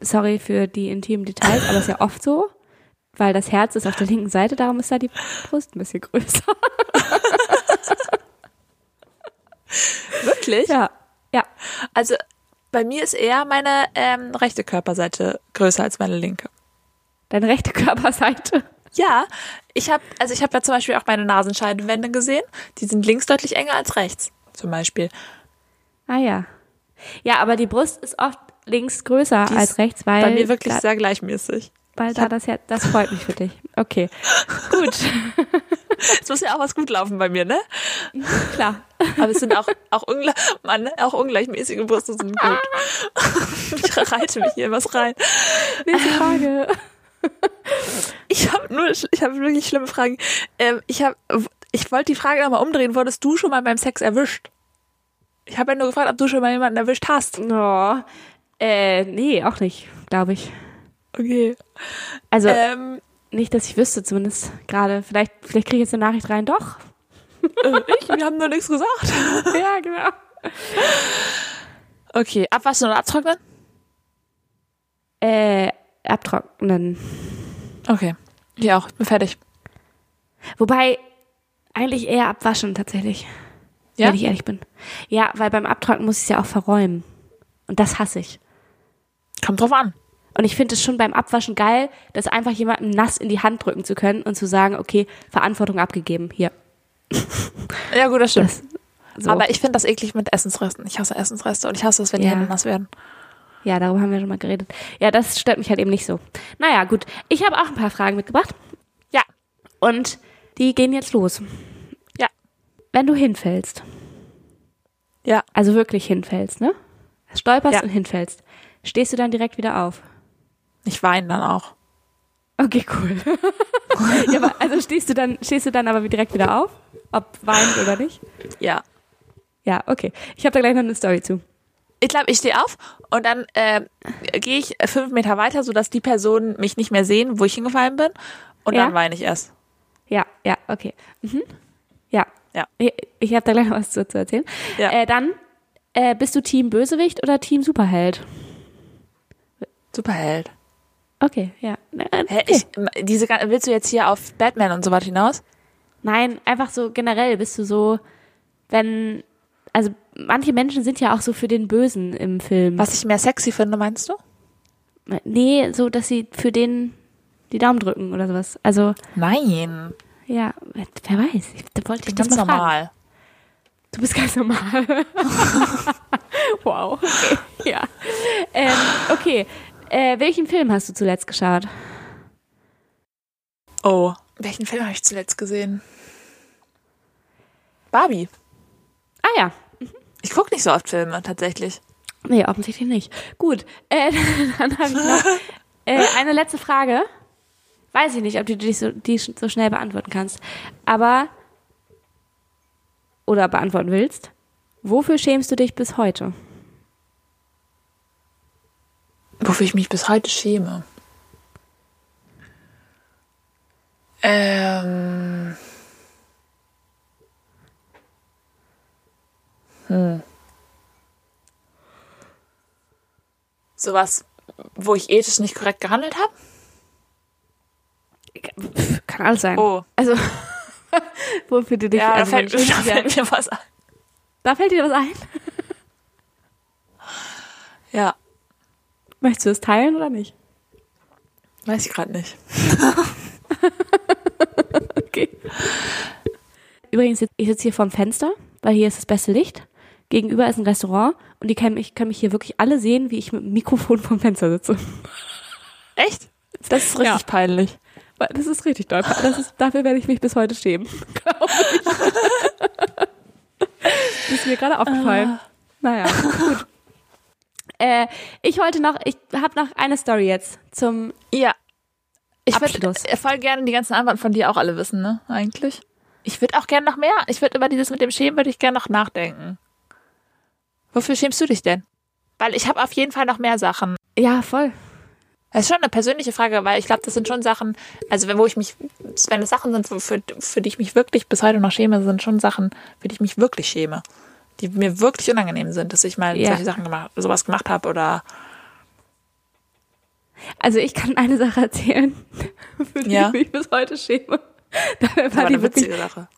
Speaker 1: sorry für die intimen Details, aber ist ja oft so, weil das Herz ist auf der linken Seite, darum ist da die Brust ein bisschen größer.
Speaker 2: Wirklich?
Speaker 1: Ja, ja.
Speaker 2: Also bei mir ist eher meine ähm, rechte Körperseite größer als meine linke.
Speaker 1: Deine rechte Körperseite.
Speaker 2: Ja, ich habe also ich habe ja zum Beispiel auch meine Nasenscheidenwände gesehen. Die sind links deutlich enger als rechts, zum Beispiel.
Speaker 1: Ah ja. Ja, aber die Brust ist oft links größer
Speaker 2: Die
Speaker 1: als rechts, weil
Speaker 2: Bei mir wirklich
Speaker 1: da,
Speaker 2: sehr gleichmäßig.
Speaker 1: weil da das ja, das freut mich für dich. Okay, gut,
Speaker 2: Es muss ja auch was gut laufen bei mir, ne?
Speaker 1: klar.
Speaker 2: Aber es sind auch auch, ungle Mann, auch ungleichmäßige Brüste sind gut. ich reite mich hier was rein.
Speaker 1: Nächste Frage.
Speaker 2: Ich habe nur, ich habe wirklich schlimme Fragen. Ähm, ich habe, ich wollte die Frage nochmal umdrehen. Wurdest du schon mal beim Sex erwischt? Ich habe ja nur gefragt, ob du schon mal jemanden erwischt hast.
Speaker 1: Oh, äh, nee, auch nicht, glaube ich.
Speaker 2: Okay.
Speaker 1: Also
Speaker 2: Ähm,
Speaker 1: nicht, dass ich wüsste, zumindest gerade. Vielleicht, vielleicht kriege ich jetzt eine Nachricht rein. Doch.
Speaker 2: äh, ich, wir haben nur nichts gesagt.
Speaker 1: Ja, genau.
Speaker 2: Okay, abwaschen oder abtrocknen?
Speaker 1: Äh, abtrocknen.
Speaker 2: Okay. Ich auch, bin fertig.
Speaker 1: Wobei eigentlich eher abwaschen tatsächlich.
Speaker 2: Ja?
Speaker 1: Wenn ich ehrlich bin. Ja, weil beim Abtrocknen muss ich es ja auch verräumen. Und das hasse ich.
Speaker 2: Kommt drauf an.
Speaker 1: Und ich finde es schon beim Abwaschen geil, das einfach jemandem nass in die Hand drücken zu können und zu sagen, okay, Verantwortung abgegeben, hier.
Speaker 2: Ja, gut, das stimmt.
Speaker 1: Das, so.
Speaker 2: Aber ich finde das eklig mit Essensresten. Ich hasse Essensreste und ich hasse es, wenn die
Speaker 1: Ja.
Speaker 2: Hände nass werden.
Speaker 1: Ja, darüber haben wir schon mal geredet. Ja, das stört mich halt eben nicht so. Naja, gut. Ich habe auch ein paar Fragen mitgebracht.
Speaker 2: Ja.
Speaker 1: Und die gehen jetzt los.
Speaker 2: Ja.
Speaker 1: Wenn du hinfällst,
Speaker 2: Ja.
Speaker 1: also wirklich hinfällst, ne? Stolperst
Speaker 2: Ja.
Speaker 1: und hinfällst, stehst du dann direkt wieder auf?
Speaker 2: Ich weine dann auch.
Speaker 1: Okay, cool. ja, aber also stehst du dann, stehst du dann aber direkt wieder auf? Ob weinend oder nicht?
Speaker 2: Ja.
Speaker 1: Ja, okay. Ich habe da gleich noch eine Story zu.
Speaker 2: Ich glaube, ich stehe auf und dann äh, gehe ich fünf Meter weiter, sodass die Personen mich nicht mehr sehen, wo ich hingefallen bin. Und
Speaker 1: Ja.
Speaker 2: dann weine ich erst.
Speaker 1: Ja, ja, okay. Mhm. Ja.
Speaker 2: Ja.
Speaker 1: Ich, ich habe da gleich noch was zu, zu erzählen.
Speaker 2: Ja.
Speaker 1: Äh, dann, äh, bist du Team Bösewicht oder Team Superheld?
Speaker 2: Superheld.
Speaker 1: Okay, ja. Äh,
Speaker 2: Hä,
Speaker 1: okay.
Speaker 2: ich, diese, willst du jetzt hier auf Batman und so was hinaus?
Speaker 1: Nein, einfach so generell bist du so, wenn, also manche Menschen sind ja auch so für den Bösen im Film.
Speaker 2: Was ich mehr sexy finde, meinst du?
Speaker 1: Nee, so, dass sie für den die Daumen drücken oder sowas. Also,
Speaker 2: Nein.
Speaker 1: ja, wer weiß. Ich da wollte ich
Speaker 2: Ganz
Speaker 1: das mal fragen.
Speaker 2: normal.
Speaker 1: Du bist ganz normal. wow, okay. Ja. Ähm, okay. Äh, welchen Film hast du zuletzt geschaut?
Speaker 2: Oh. Welchen Film habe ich zuletzt gesehen? Barbie.
Speaker 1: Ah ja.
Speaker 2: Ich gucke nicht so oft Filme, tatsächlich.
Speaker 1: Nee, offensichtlich nicht. Gut. Äh, dann habe ich noch äh, eine letzte Frage. Weiß ich nicht, ob du die so, die so schnell beantworten kannst. Aber oder beantworten willst. Wofür schämst du dich bis heute?
Speaker 2: Wofür ich mich bis heute schäme. Ähm. Hm. Sowas, wo ich ethisch nicht korrekt gehandelt habe?
Speaker 1: Kann alles sein.
Speaker 2: Oh.
Speaker 1: Also, wofür du dich
Speaker 2: Ja, da
Speaker 1: also,
Speaker 2: fällt, da fällt mir was ein.
Speaker 1: da fällt dir was ein?
Speaker 2: Ja,
Speaker 1: Möchtest du es teilen oder nicht?
Speaker 2: weiß ich gerade nicht.
Speaker 1: Okay. Übrigens, ich sitze hier vorm Fenster, weil hier ist das beste Licht. Gegenüber ist ein Restaurant und die können mich, können mich hier wirklich alle sehen, wie ich mit dem Mikrofon vorm Fenster sitze.
Speaker 2: Echt? Das ist richtig
Speaker 1: Ja.
Speaker 2: peinlich.
Speaker 1: Das ist richtig doll. Ist, dafür werde ich mich bis heute schämen. Glaube ich. Das ist mir gerade aufgefallen. Naja, gut. Äh, ich wollte noch, ich habe noch eine Story jetzt zum
Speaker 2: Ja. Ich würde
Speaker 1: Abschluss.
Speaker 2: voll gerne die ganzen Antworten von dir auch alle wissen, ne? Eigentlich. Ich würde auch gerne noch mehr. Ich würde über dieses mit dem Schämen würde ich gerne noch nachdenken. Wofür schämst du dich denn? Weil ich habe auf jeden Fall noch mehr Sachen.
Speaker 1: Ja, voll.
Speaker 2: Das ist schon eine persönliche Frage, weil ich glaube, das sind schon Sachen, also wenn wo ich mich, wenn es Sachen sind, für, für, die ich mich wirklich bis heute noch schäme, sind schon Sachen, für die ich mich wirklich schäme. Die mir wirklich unangenehm sind, dass ich mal
Speaker 1: Ja.
Speaker 2: solche Sachen gemacht, sowas gemacht habe oder
Speaker 1: Also ich kann eine Sache erzählen, für die
Speaker 2: Ja.
Speaker 1: ich mich bis heute schäme. Dafür
Speaker 2: das
Speaker 1: war
Speaker 2: war
Speaker 1: die
Speaker 2: eine
Speaker 1: wirklich,
Speaker 2: witzige Sache.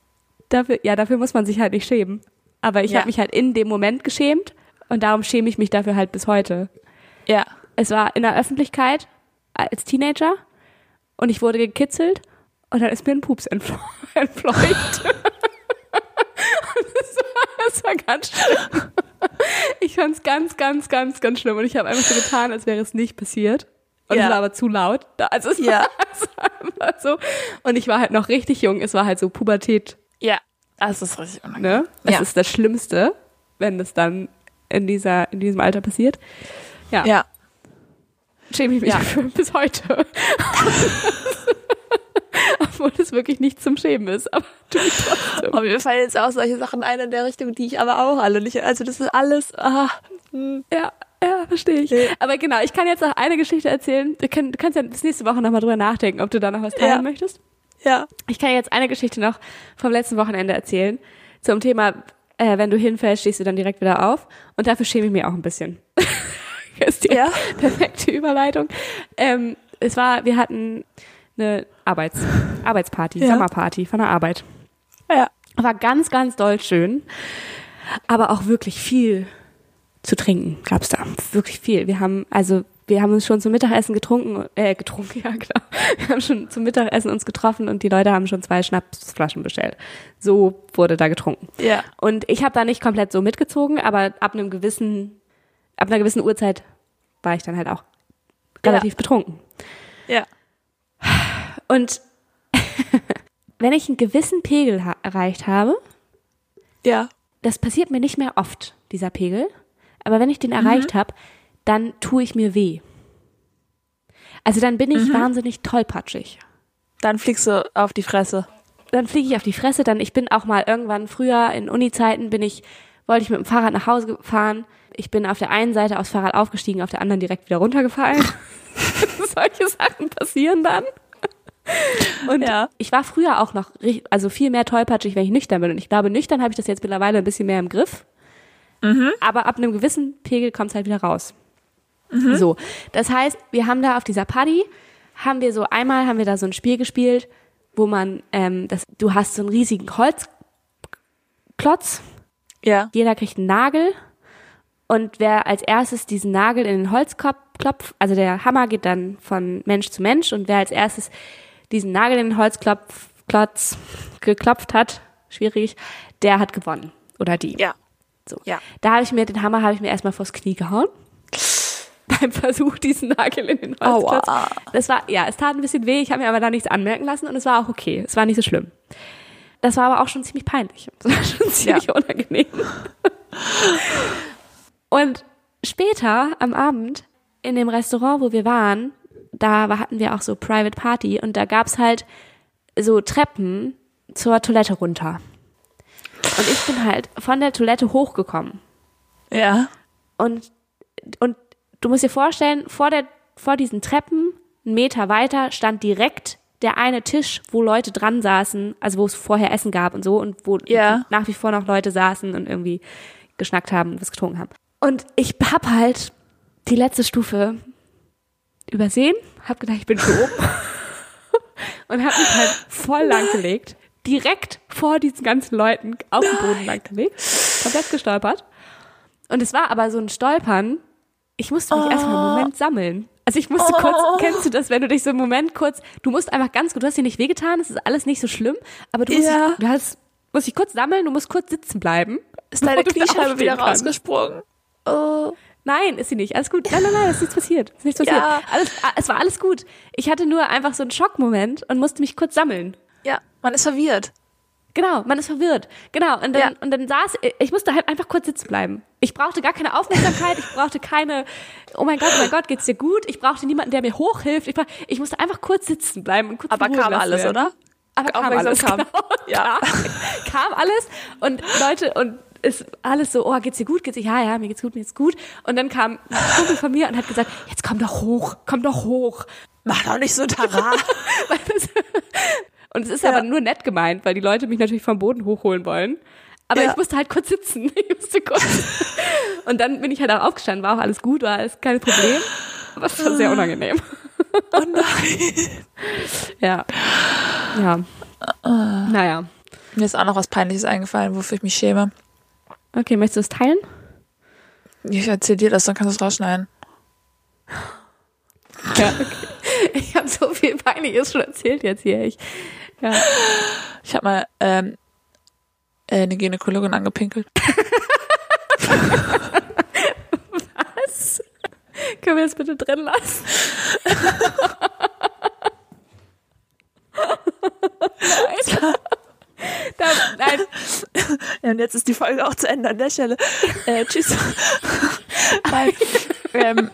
Speaker 1: dafür, ja, dafür muss man sich halt nicht schämen. Aber ich
Speaker 2: Ja.
Speaker 1: habe mich halt in dem Moment geschämt und darum schäme ich mich dafür halt bis heute.
Speaker 2: Ja.
Speaker 1: Es war in der Öffentlichkeit als Teenager und ich wurde gekitzelt und dann ist mir ein Pups entfleucht. Und das, war, das war ganz schlimm. Ich fand es ganz, ganz, ganz, ganz schlimm und ich habe einfach so getan, als wäre es nicht passiert. Und
Speaker 2: Ja.
Speaker 1: es war aber zu laut. Da- Also es,
Speaker 2: Ja.
Speaker 1: war, es war so. Und ich war halt noch richtig jung. Es war halt so Pubertät,
Speaker 2: Ja. Das ist richtig unangenehm.
Speaker 1: ne? Das
Speaker 2: Ja.
Speaker 1: ist das Schlimmste, wenn das dann in dieser, in diesem Alter passiert. Ja.
Speaker 2: Ja.
Speaker 1: schäme ich mich
Speaker 2: Ja.
Speaker 1: dafür bis heute. Obwohl es wirklich nicht zum Schämen ist, aber tue ich trotzdem.
Speaker 2: Aber mir fallen jetzt auch solche Sachen ein in der Richtung, die ich aber auch alle nicht. Also das ist alles. Ah,
Speaker 1: Ja, ja, verstehe ich. Aber genau, ich kann jetzt noch eine Geschichte erzählen. Du kannst ja bis nächste Woche nochmal drüber nachdenken, ob du da noch was teilen
Speaker 2: Ja.
Speaker 1: möchtest.
Speaker 2: Ja.
Speaker 1: Ich kann jetzt eine Geschichte noch vom letzten Wochenende erzählen. Zum Thema, äh, wenn du hinfällst, stehst du dann direkt wieder auf. Und dafür schäme ich mich auch ein bisschen. Ist die
Speaker 2: Ja.
Speaker 1: perfekte Überleitung. Ähm, es war, wir hatten eine Arbeits, Arbeitsparty,
Speaker 2: Ja.
Speaker 1: Sommerparty von der Arbeit.
Speaker 2: Ja.
Speaker 1: War ganz, ganz doll schön. Aber auch wirklich viel zu trinken gab's da. Wirklich viel. Wir haben, also, wir haben uns schon zum Mittagessen getrunken, äh, getrunken, ja klar. Wir haben schon zum Mittagessen uns getroffen und die Leute haben schon zwei Schnapsflaschen bestellt. So wurde da getrunken.
Speaker 2: Ja.
Speaker 1: Und ich habe da nicht komplett so mitgezogen, aber ab einem gewissen, ab einer gewissen Uhrzeit war ich dann halt auch relativ betrunken.
Speaker 2: Ja.
Speaker 1: Und wenn ich einen gewissen Pegel ha erreicht habe,
Speaker 2: Ja.
Speaker 1: das passiert mir nicht mehr oft, dieser Pegel. Aber wenn ich den erreicht habe, dann tue ich mir weh. Also dann bin ich wahnsinnig tollpatschig.
Speaker 2: Dann fliegst du auf die Fresse.
Speaker 1: Dann fliege ich auf die Fresse, dann ich bin auch mal irgendwann früher in Uni-Zeiten bin ich, wollte ich mit dem Fahrrad nach Hause fahren. Ich bin auf der einen Seite aufs Fahrrad aufgestiegen, auf der anderen direkt wieder runtergefallen. Solche Sachen passieren dann. Und
Speaker 2: Ja.
Speaker 1: ich war früher auch noch, also viel mehr tollpatschig, wenn ich nüchtern bin. Und ich glaube, nüchtern habe ich das jetzt mittlerweile ein bisschen mehr im Griff. Aber ab einem gewissen Pegel kommt es halt wieder raus. So, das heißt, wir haben da auf dieser Party, haben wir so einmal, haben wir da so ein Spiel gespielt, wo man, ähm, das, du hast so einen riesigen Holzklotz
Speaker 2: Ja.
Speaker 1: Jeder kriegt einen Nagel und wer als erstes diesen Nagel in den Holzkopf klopft, also der Hammer geht dann von Mensch zu Mensch und wer als erstes diesen Nagel in den Holzklopf Klotz geklopft hat, schwierig, der hat gewonnen oder die.
Speaker 2: Ja.
Speaker 1: So.
Speaker 2: Ja.
Speaker 1: Da habe ich mir den Hammer habe ich mir erstmal vors Knie gehauen. Beim Versuch, diesen Nagel in den Holzklotz.
Speaker 2: Aua.
Speaker 1: Das war, ja, es tat ein bisschen weh, ich habe mir aber da nichts anmerken lassen und es war auch okay. Es war nicht so schlimm. Das war aber auch schon ziemlich peinlich. Das war schon ziemlich unangenehm. Und später am Abend in dem Restaurant, wo wir waren, da hatten wir auch so Private Party und da gab's halt so Treppen zur Toilette runter. Und ich bin halt von der Toilette hochgekommen.
Speaker 2: Ja.
Speaker 1: Und, und du musst dir vorstellen, vor, der, vor diesen Treppen, einen Meter weiter, stand direkt der eine Tisch, wo Leute dran saßen, also wo es vorher Essen gab und so und wo
Speaker 2: Ja.
Speaker 1: nach wie vor noch Leute saßen und irgendwie geschnackt haben und was getrunken haben. Und ich hab halt die letzte Stufe übersehen, hab gedacht, ich bin schon oben und hab mich halt voll lang gelegt, direkt vor diesen ganzen Leuten auf den Boden lang gelegt, komplett gestolpert. Und es war aber so ein Stolpern, ich musste mich erstmal einen Moment sammeln. Also ich musste kurz, kennst du das, wenn du dich so einen Moment kurz, du musst einfach ganz gut, du hast dir nicht wehgetan, es ist alles nicht so schlimm, aber du musst,
Speaker 2: Ja.
Speaker 1: dich, du hast, musst dich kurz sammeln, du musst kurz sitzen bleiben.
Speaker 2: Ist deine Kniescheibe wieder
Speaker 1: kannst.
Speaker 2: rausgesprungen? Oh.
Speaker 1: Nein, ist sie nicht. Alles gut. Nein, nein, nein, es ist nichts passiert. Es ist nichts passiert.
Speaker 2: Ja.
Speaker 1: Alles, es war alles gut. Ich hatte nur einfach so einen Schockmoment und musste mich kurz sammeln.
Speaker 2: Ja, man ist verwirrt.
Speaker 1: Genau, man ist verwirrt. Genau, und dann,
Speaker 2: Ja.
Speaker 1: und dann saß, ich musste halt einfach kurz sitzen bleiben. Ich brauchte gar keine Aufmerksamkeit, ich brauchte keine, oh mein Gott, oh mein Gott, geht's dir gut? Ich brauchte niemanden, der mir hochhilft. Ich, brauch, ich musste einfach kurz sitzen bleiben und kurz
Speaker 2: Aber kam alles,
Speaker 1: werden.
Speaker 2: oder?
Speaker 1: Aber kam alles,
Speaker 2: Aufmerksam
Speaker 1: genau.
Speaker 2: Ja.
Speaker 1: Kam, kam alles und Leute und ist alles so, oh, geht's dir gut? Geht's dir? Ja, ja, mir geht's gut, mir geht's gut. Und dann kam ein Kumpel von mir und hat gesagt, jetzt komm doch hoch, komm doch hoch.
Speaker 2: Mach doch nicht so Tara.
Speaker 1: Und es ist
Speaker 2: Ja.
Speaker 1: aber nur nett gemeint, weil die Leute mich natürlich vom Boden hochholen wollen. Aber
Speaker 2: Ja.
Speaker 1: ich musste halt kurz sitzen. Ich musste kurz. Und dann bin ich halt auch aufgestanden, war auch alles gut, war alles kein Problem. Aber es war sehr unangenehm.
Speaker 2: oh nein.
Speaker 1: Ja. Ja. Naja.
Speaker 2: Mir ist auch noch was Peinliches eingefallen, wofür ich mich schäme.
Speaker 1: Okay, möchtest du es teilen?
Speaker 2: Ich erzähl dir das, dann kannst du es rausschneiden.
Speaker 1: Ja, okay. Ich habe so viel Peinliches schon erzählt jetzt hier. Ich, ja.
Speaker 2: Ich habe mal ähm, äh, eine Gynäkologin angepinkelt.
Speaker 1: Was? Können wir das bitte drin lassen? nein. Da, nein.
Speaker 2: Ja, und jetzt ist die Folge auch zu Ende an der Stelle. Äh, tschüss. Nein. ähm,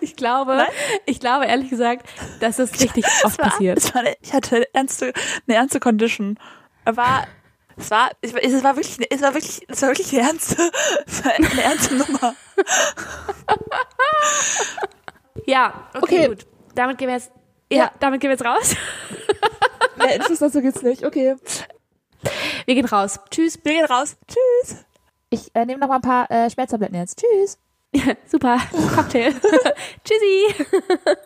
Speaker 1: Ich glaube,
Speaker 2: Nein?
Speaker 1: ich glaube ehrlich gesagt, dass das richtig oft
Speaker 2: es war,
Speaker 1: passiert.
Speaker 2: Es war ich hatte eine ernste, eine ernste Condition. Es war, es war, es war, es war wirklich, es war wirklich, es war wirklich eine ernste, eine ernste Nummer.
Speaker 1: Ja, okay,
Speaker 2: Okay.
Speaker 1: gut. Damit gehen wir jetzt, ja,
Speaker 2: Ja.
Speaker 1: damit gehen wir jetzt raus.
Speaker 2: Mehr Infos dazu gibt's nicht. Okay.
Speaker 1: Wir gehen raus. Tschüss.
Speaker 2: Wir gehen raus. Tschüss. Ich äh, nehme noch mal ein paar äh, Schmerztabletten jetzt. Tschüss.
Speaker 1: Super. Cocktail. Tschüssi.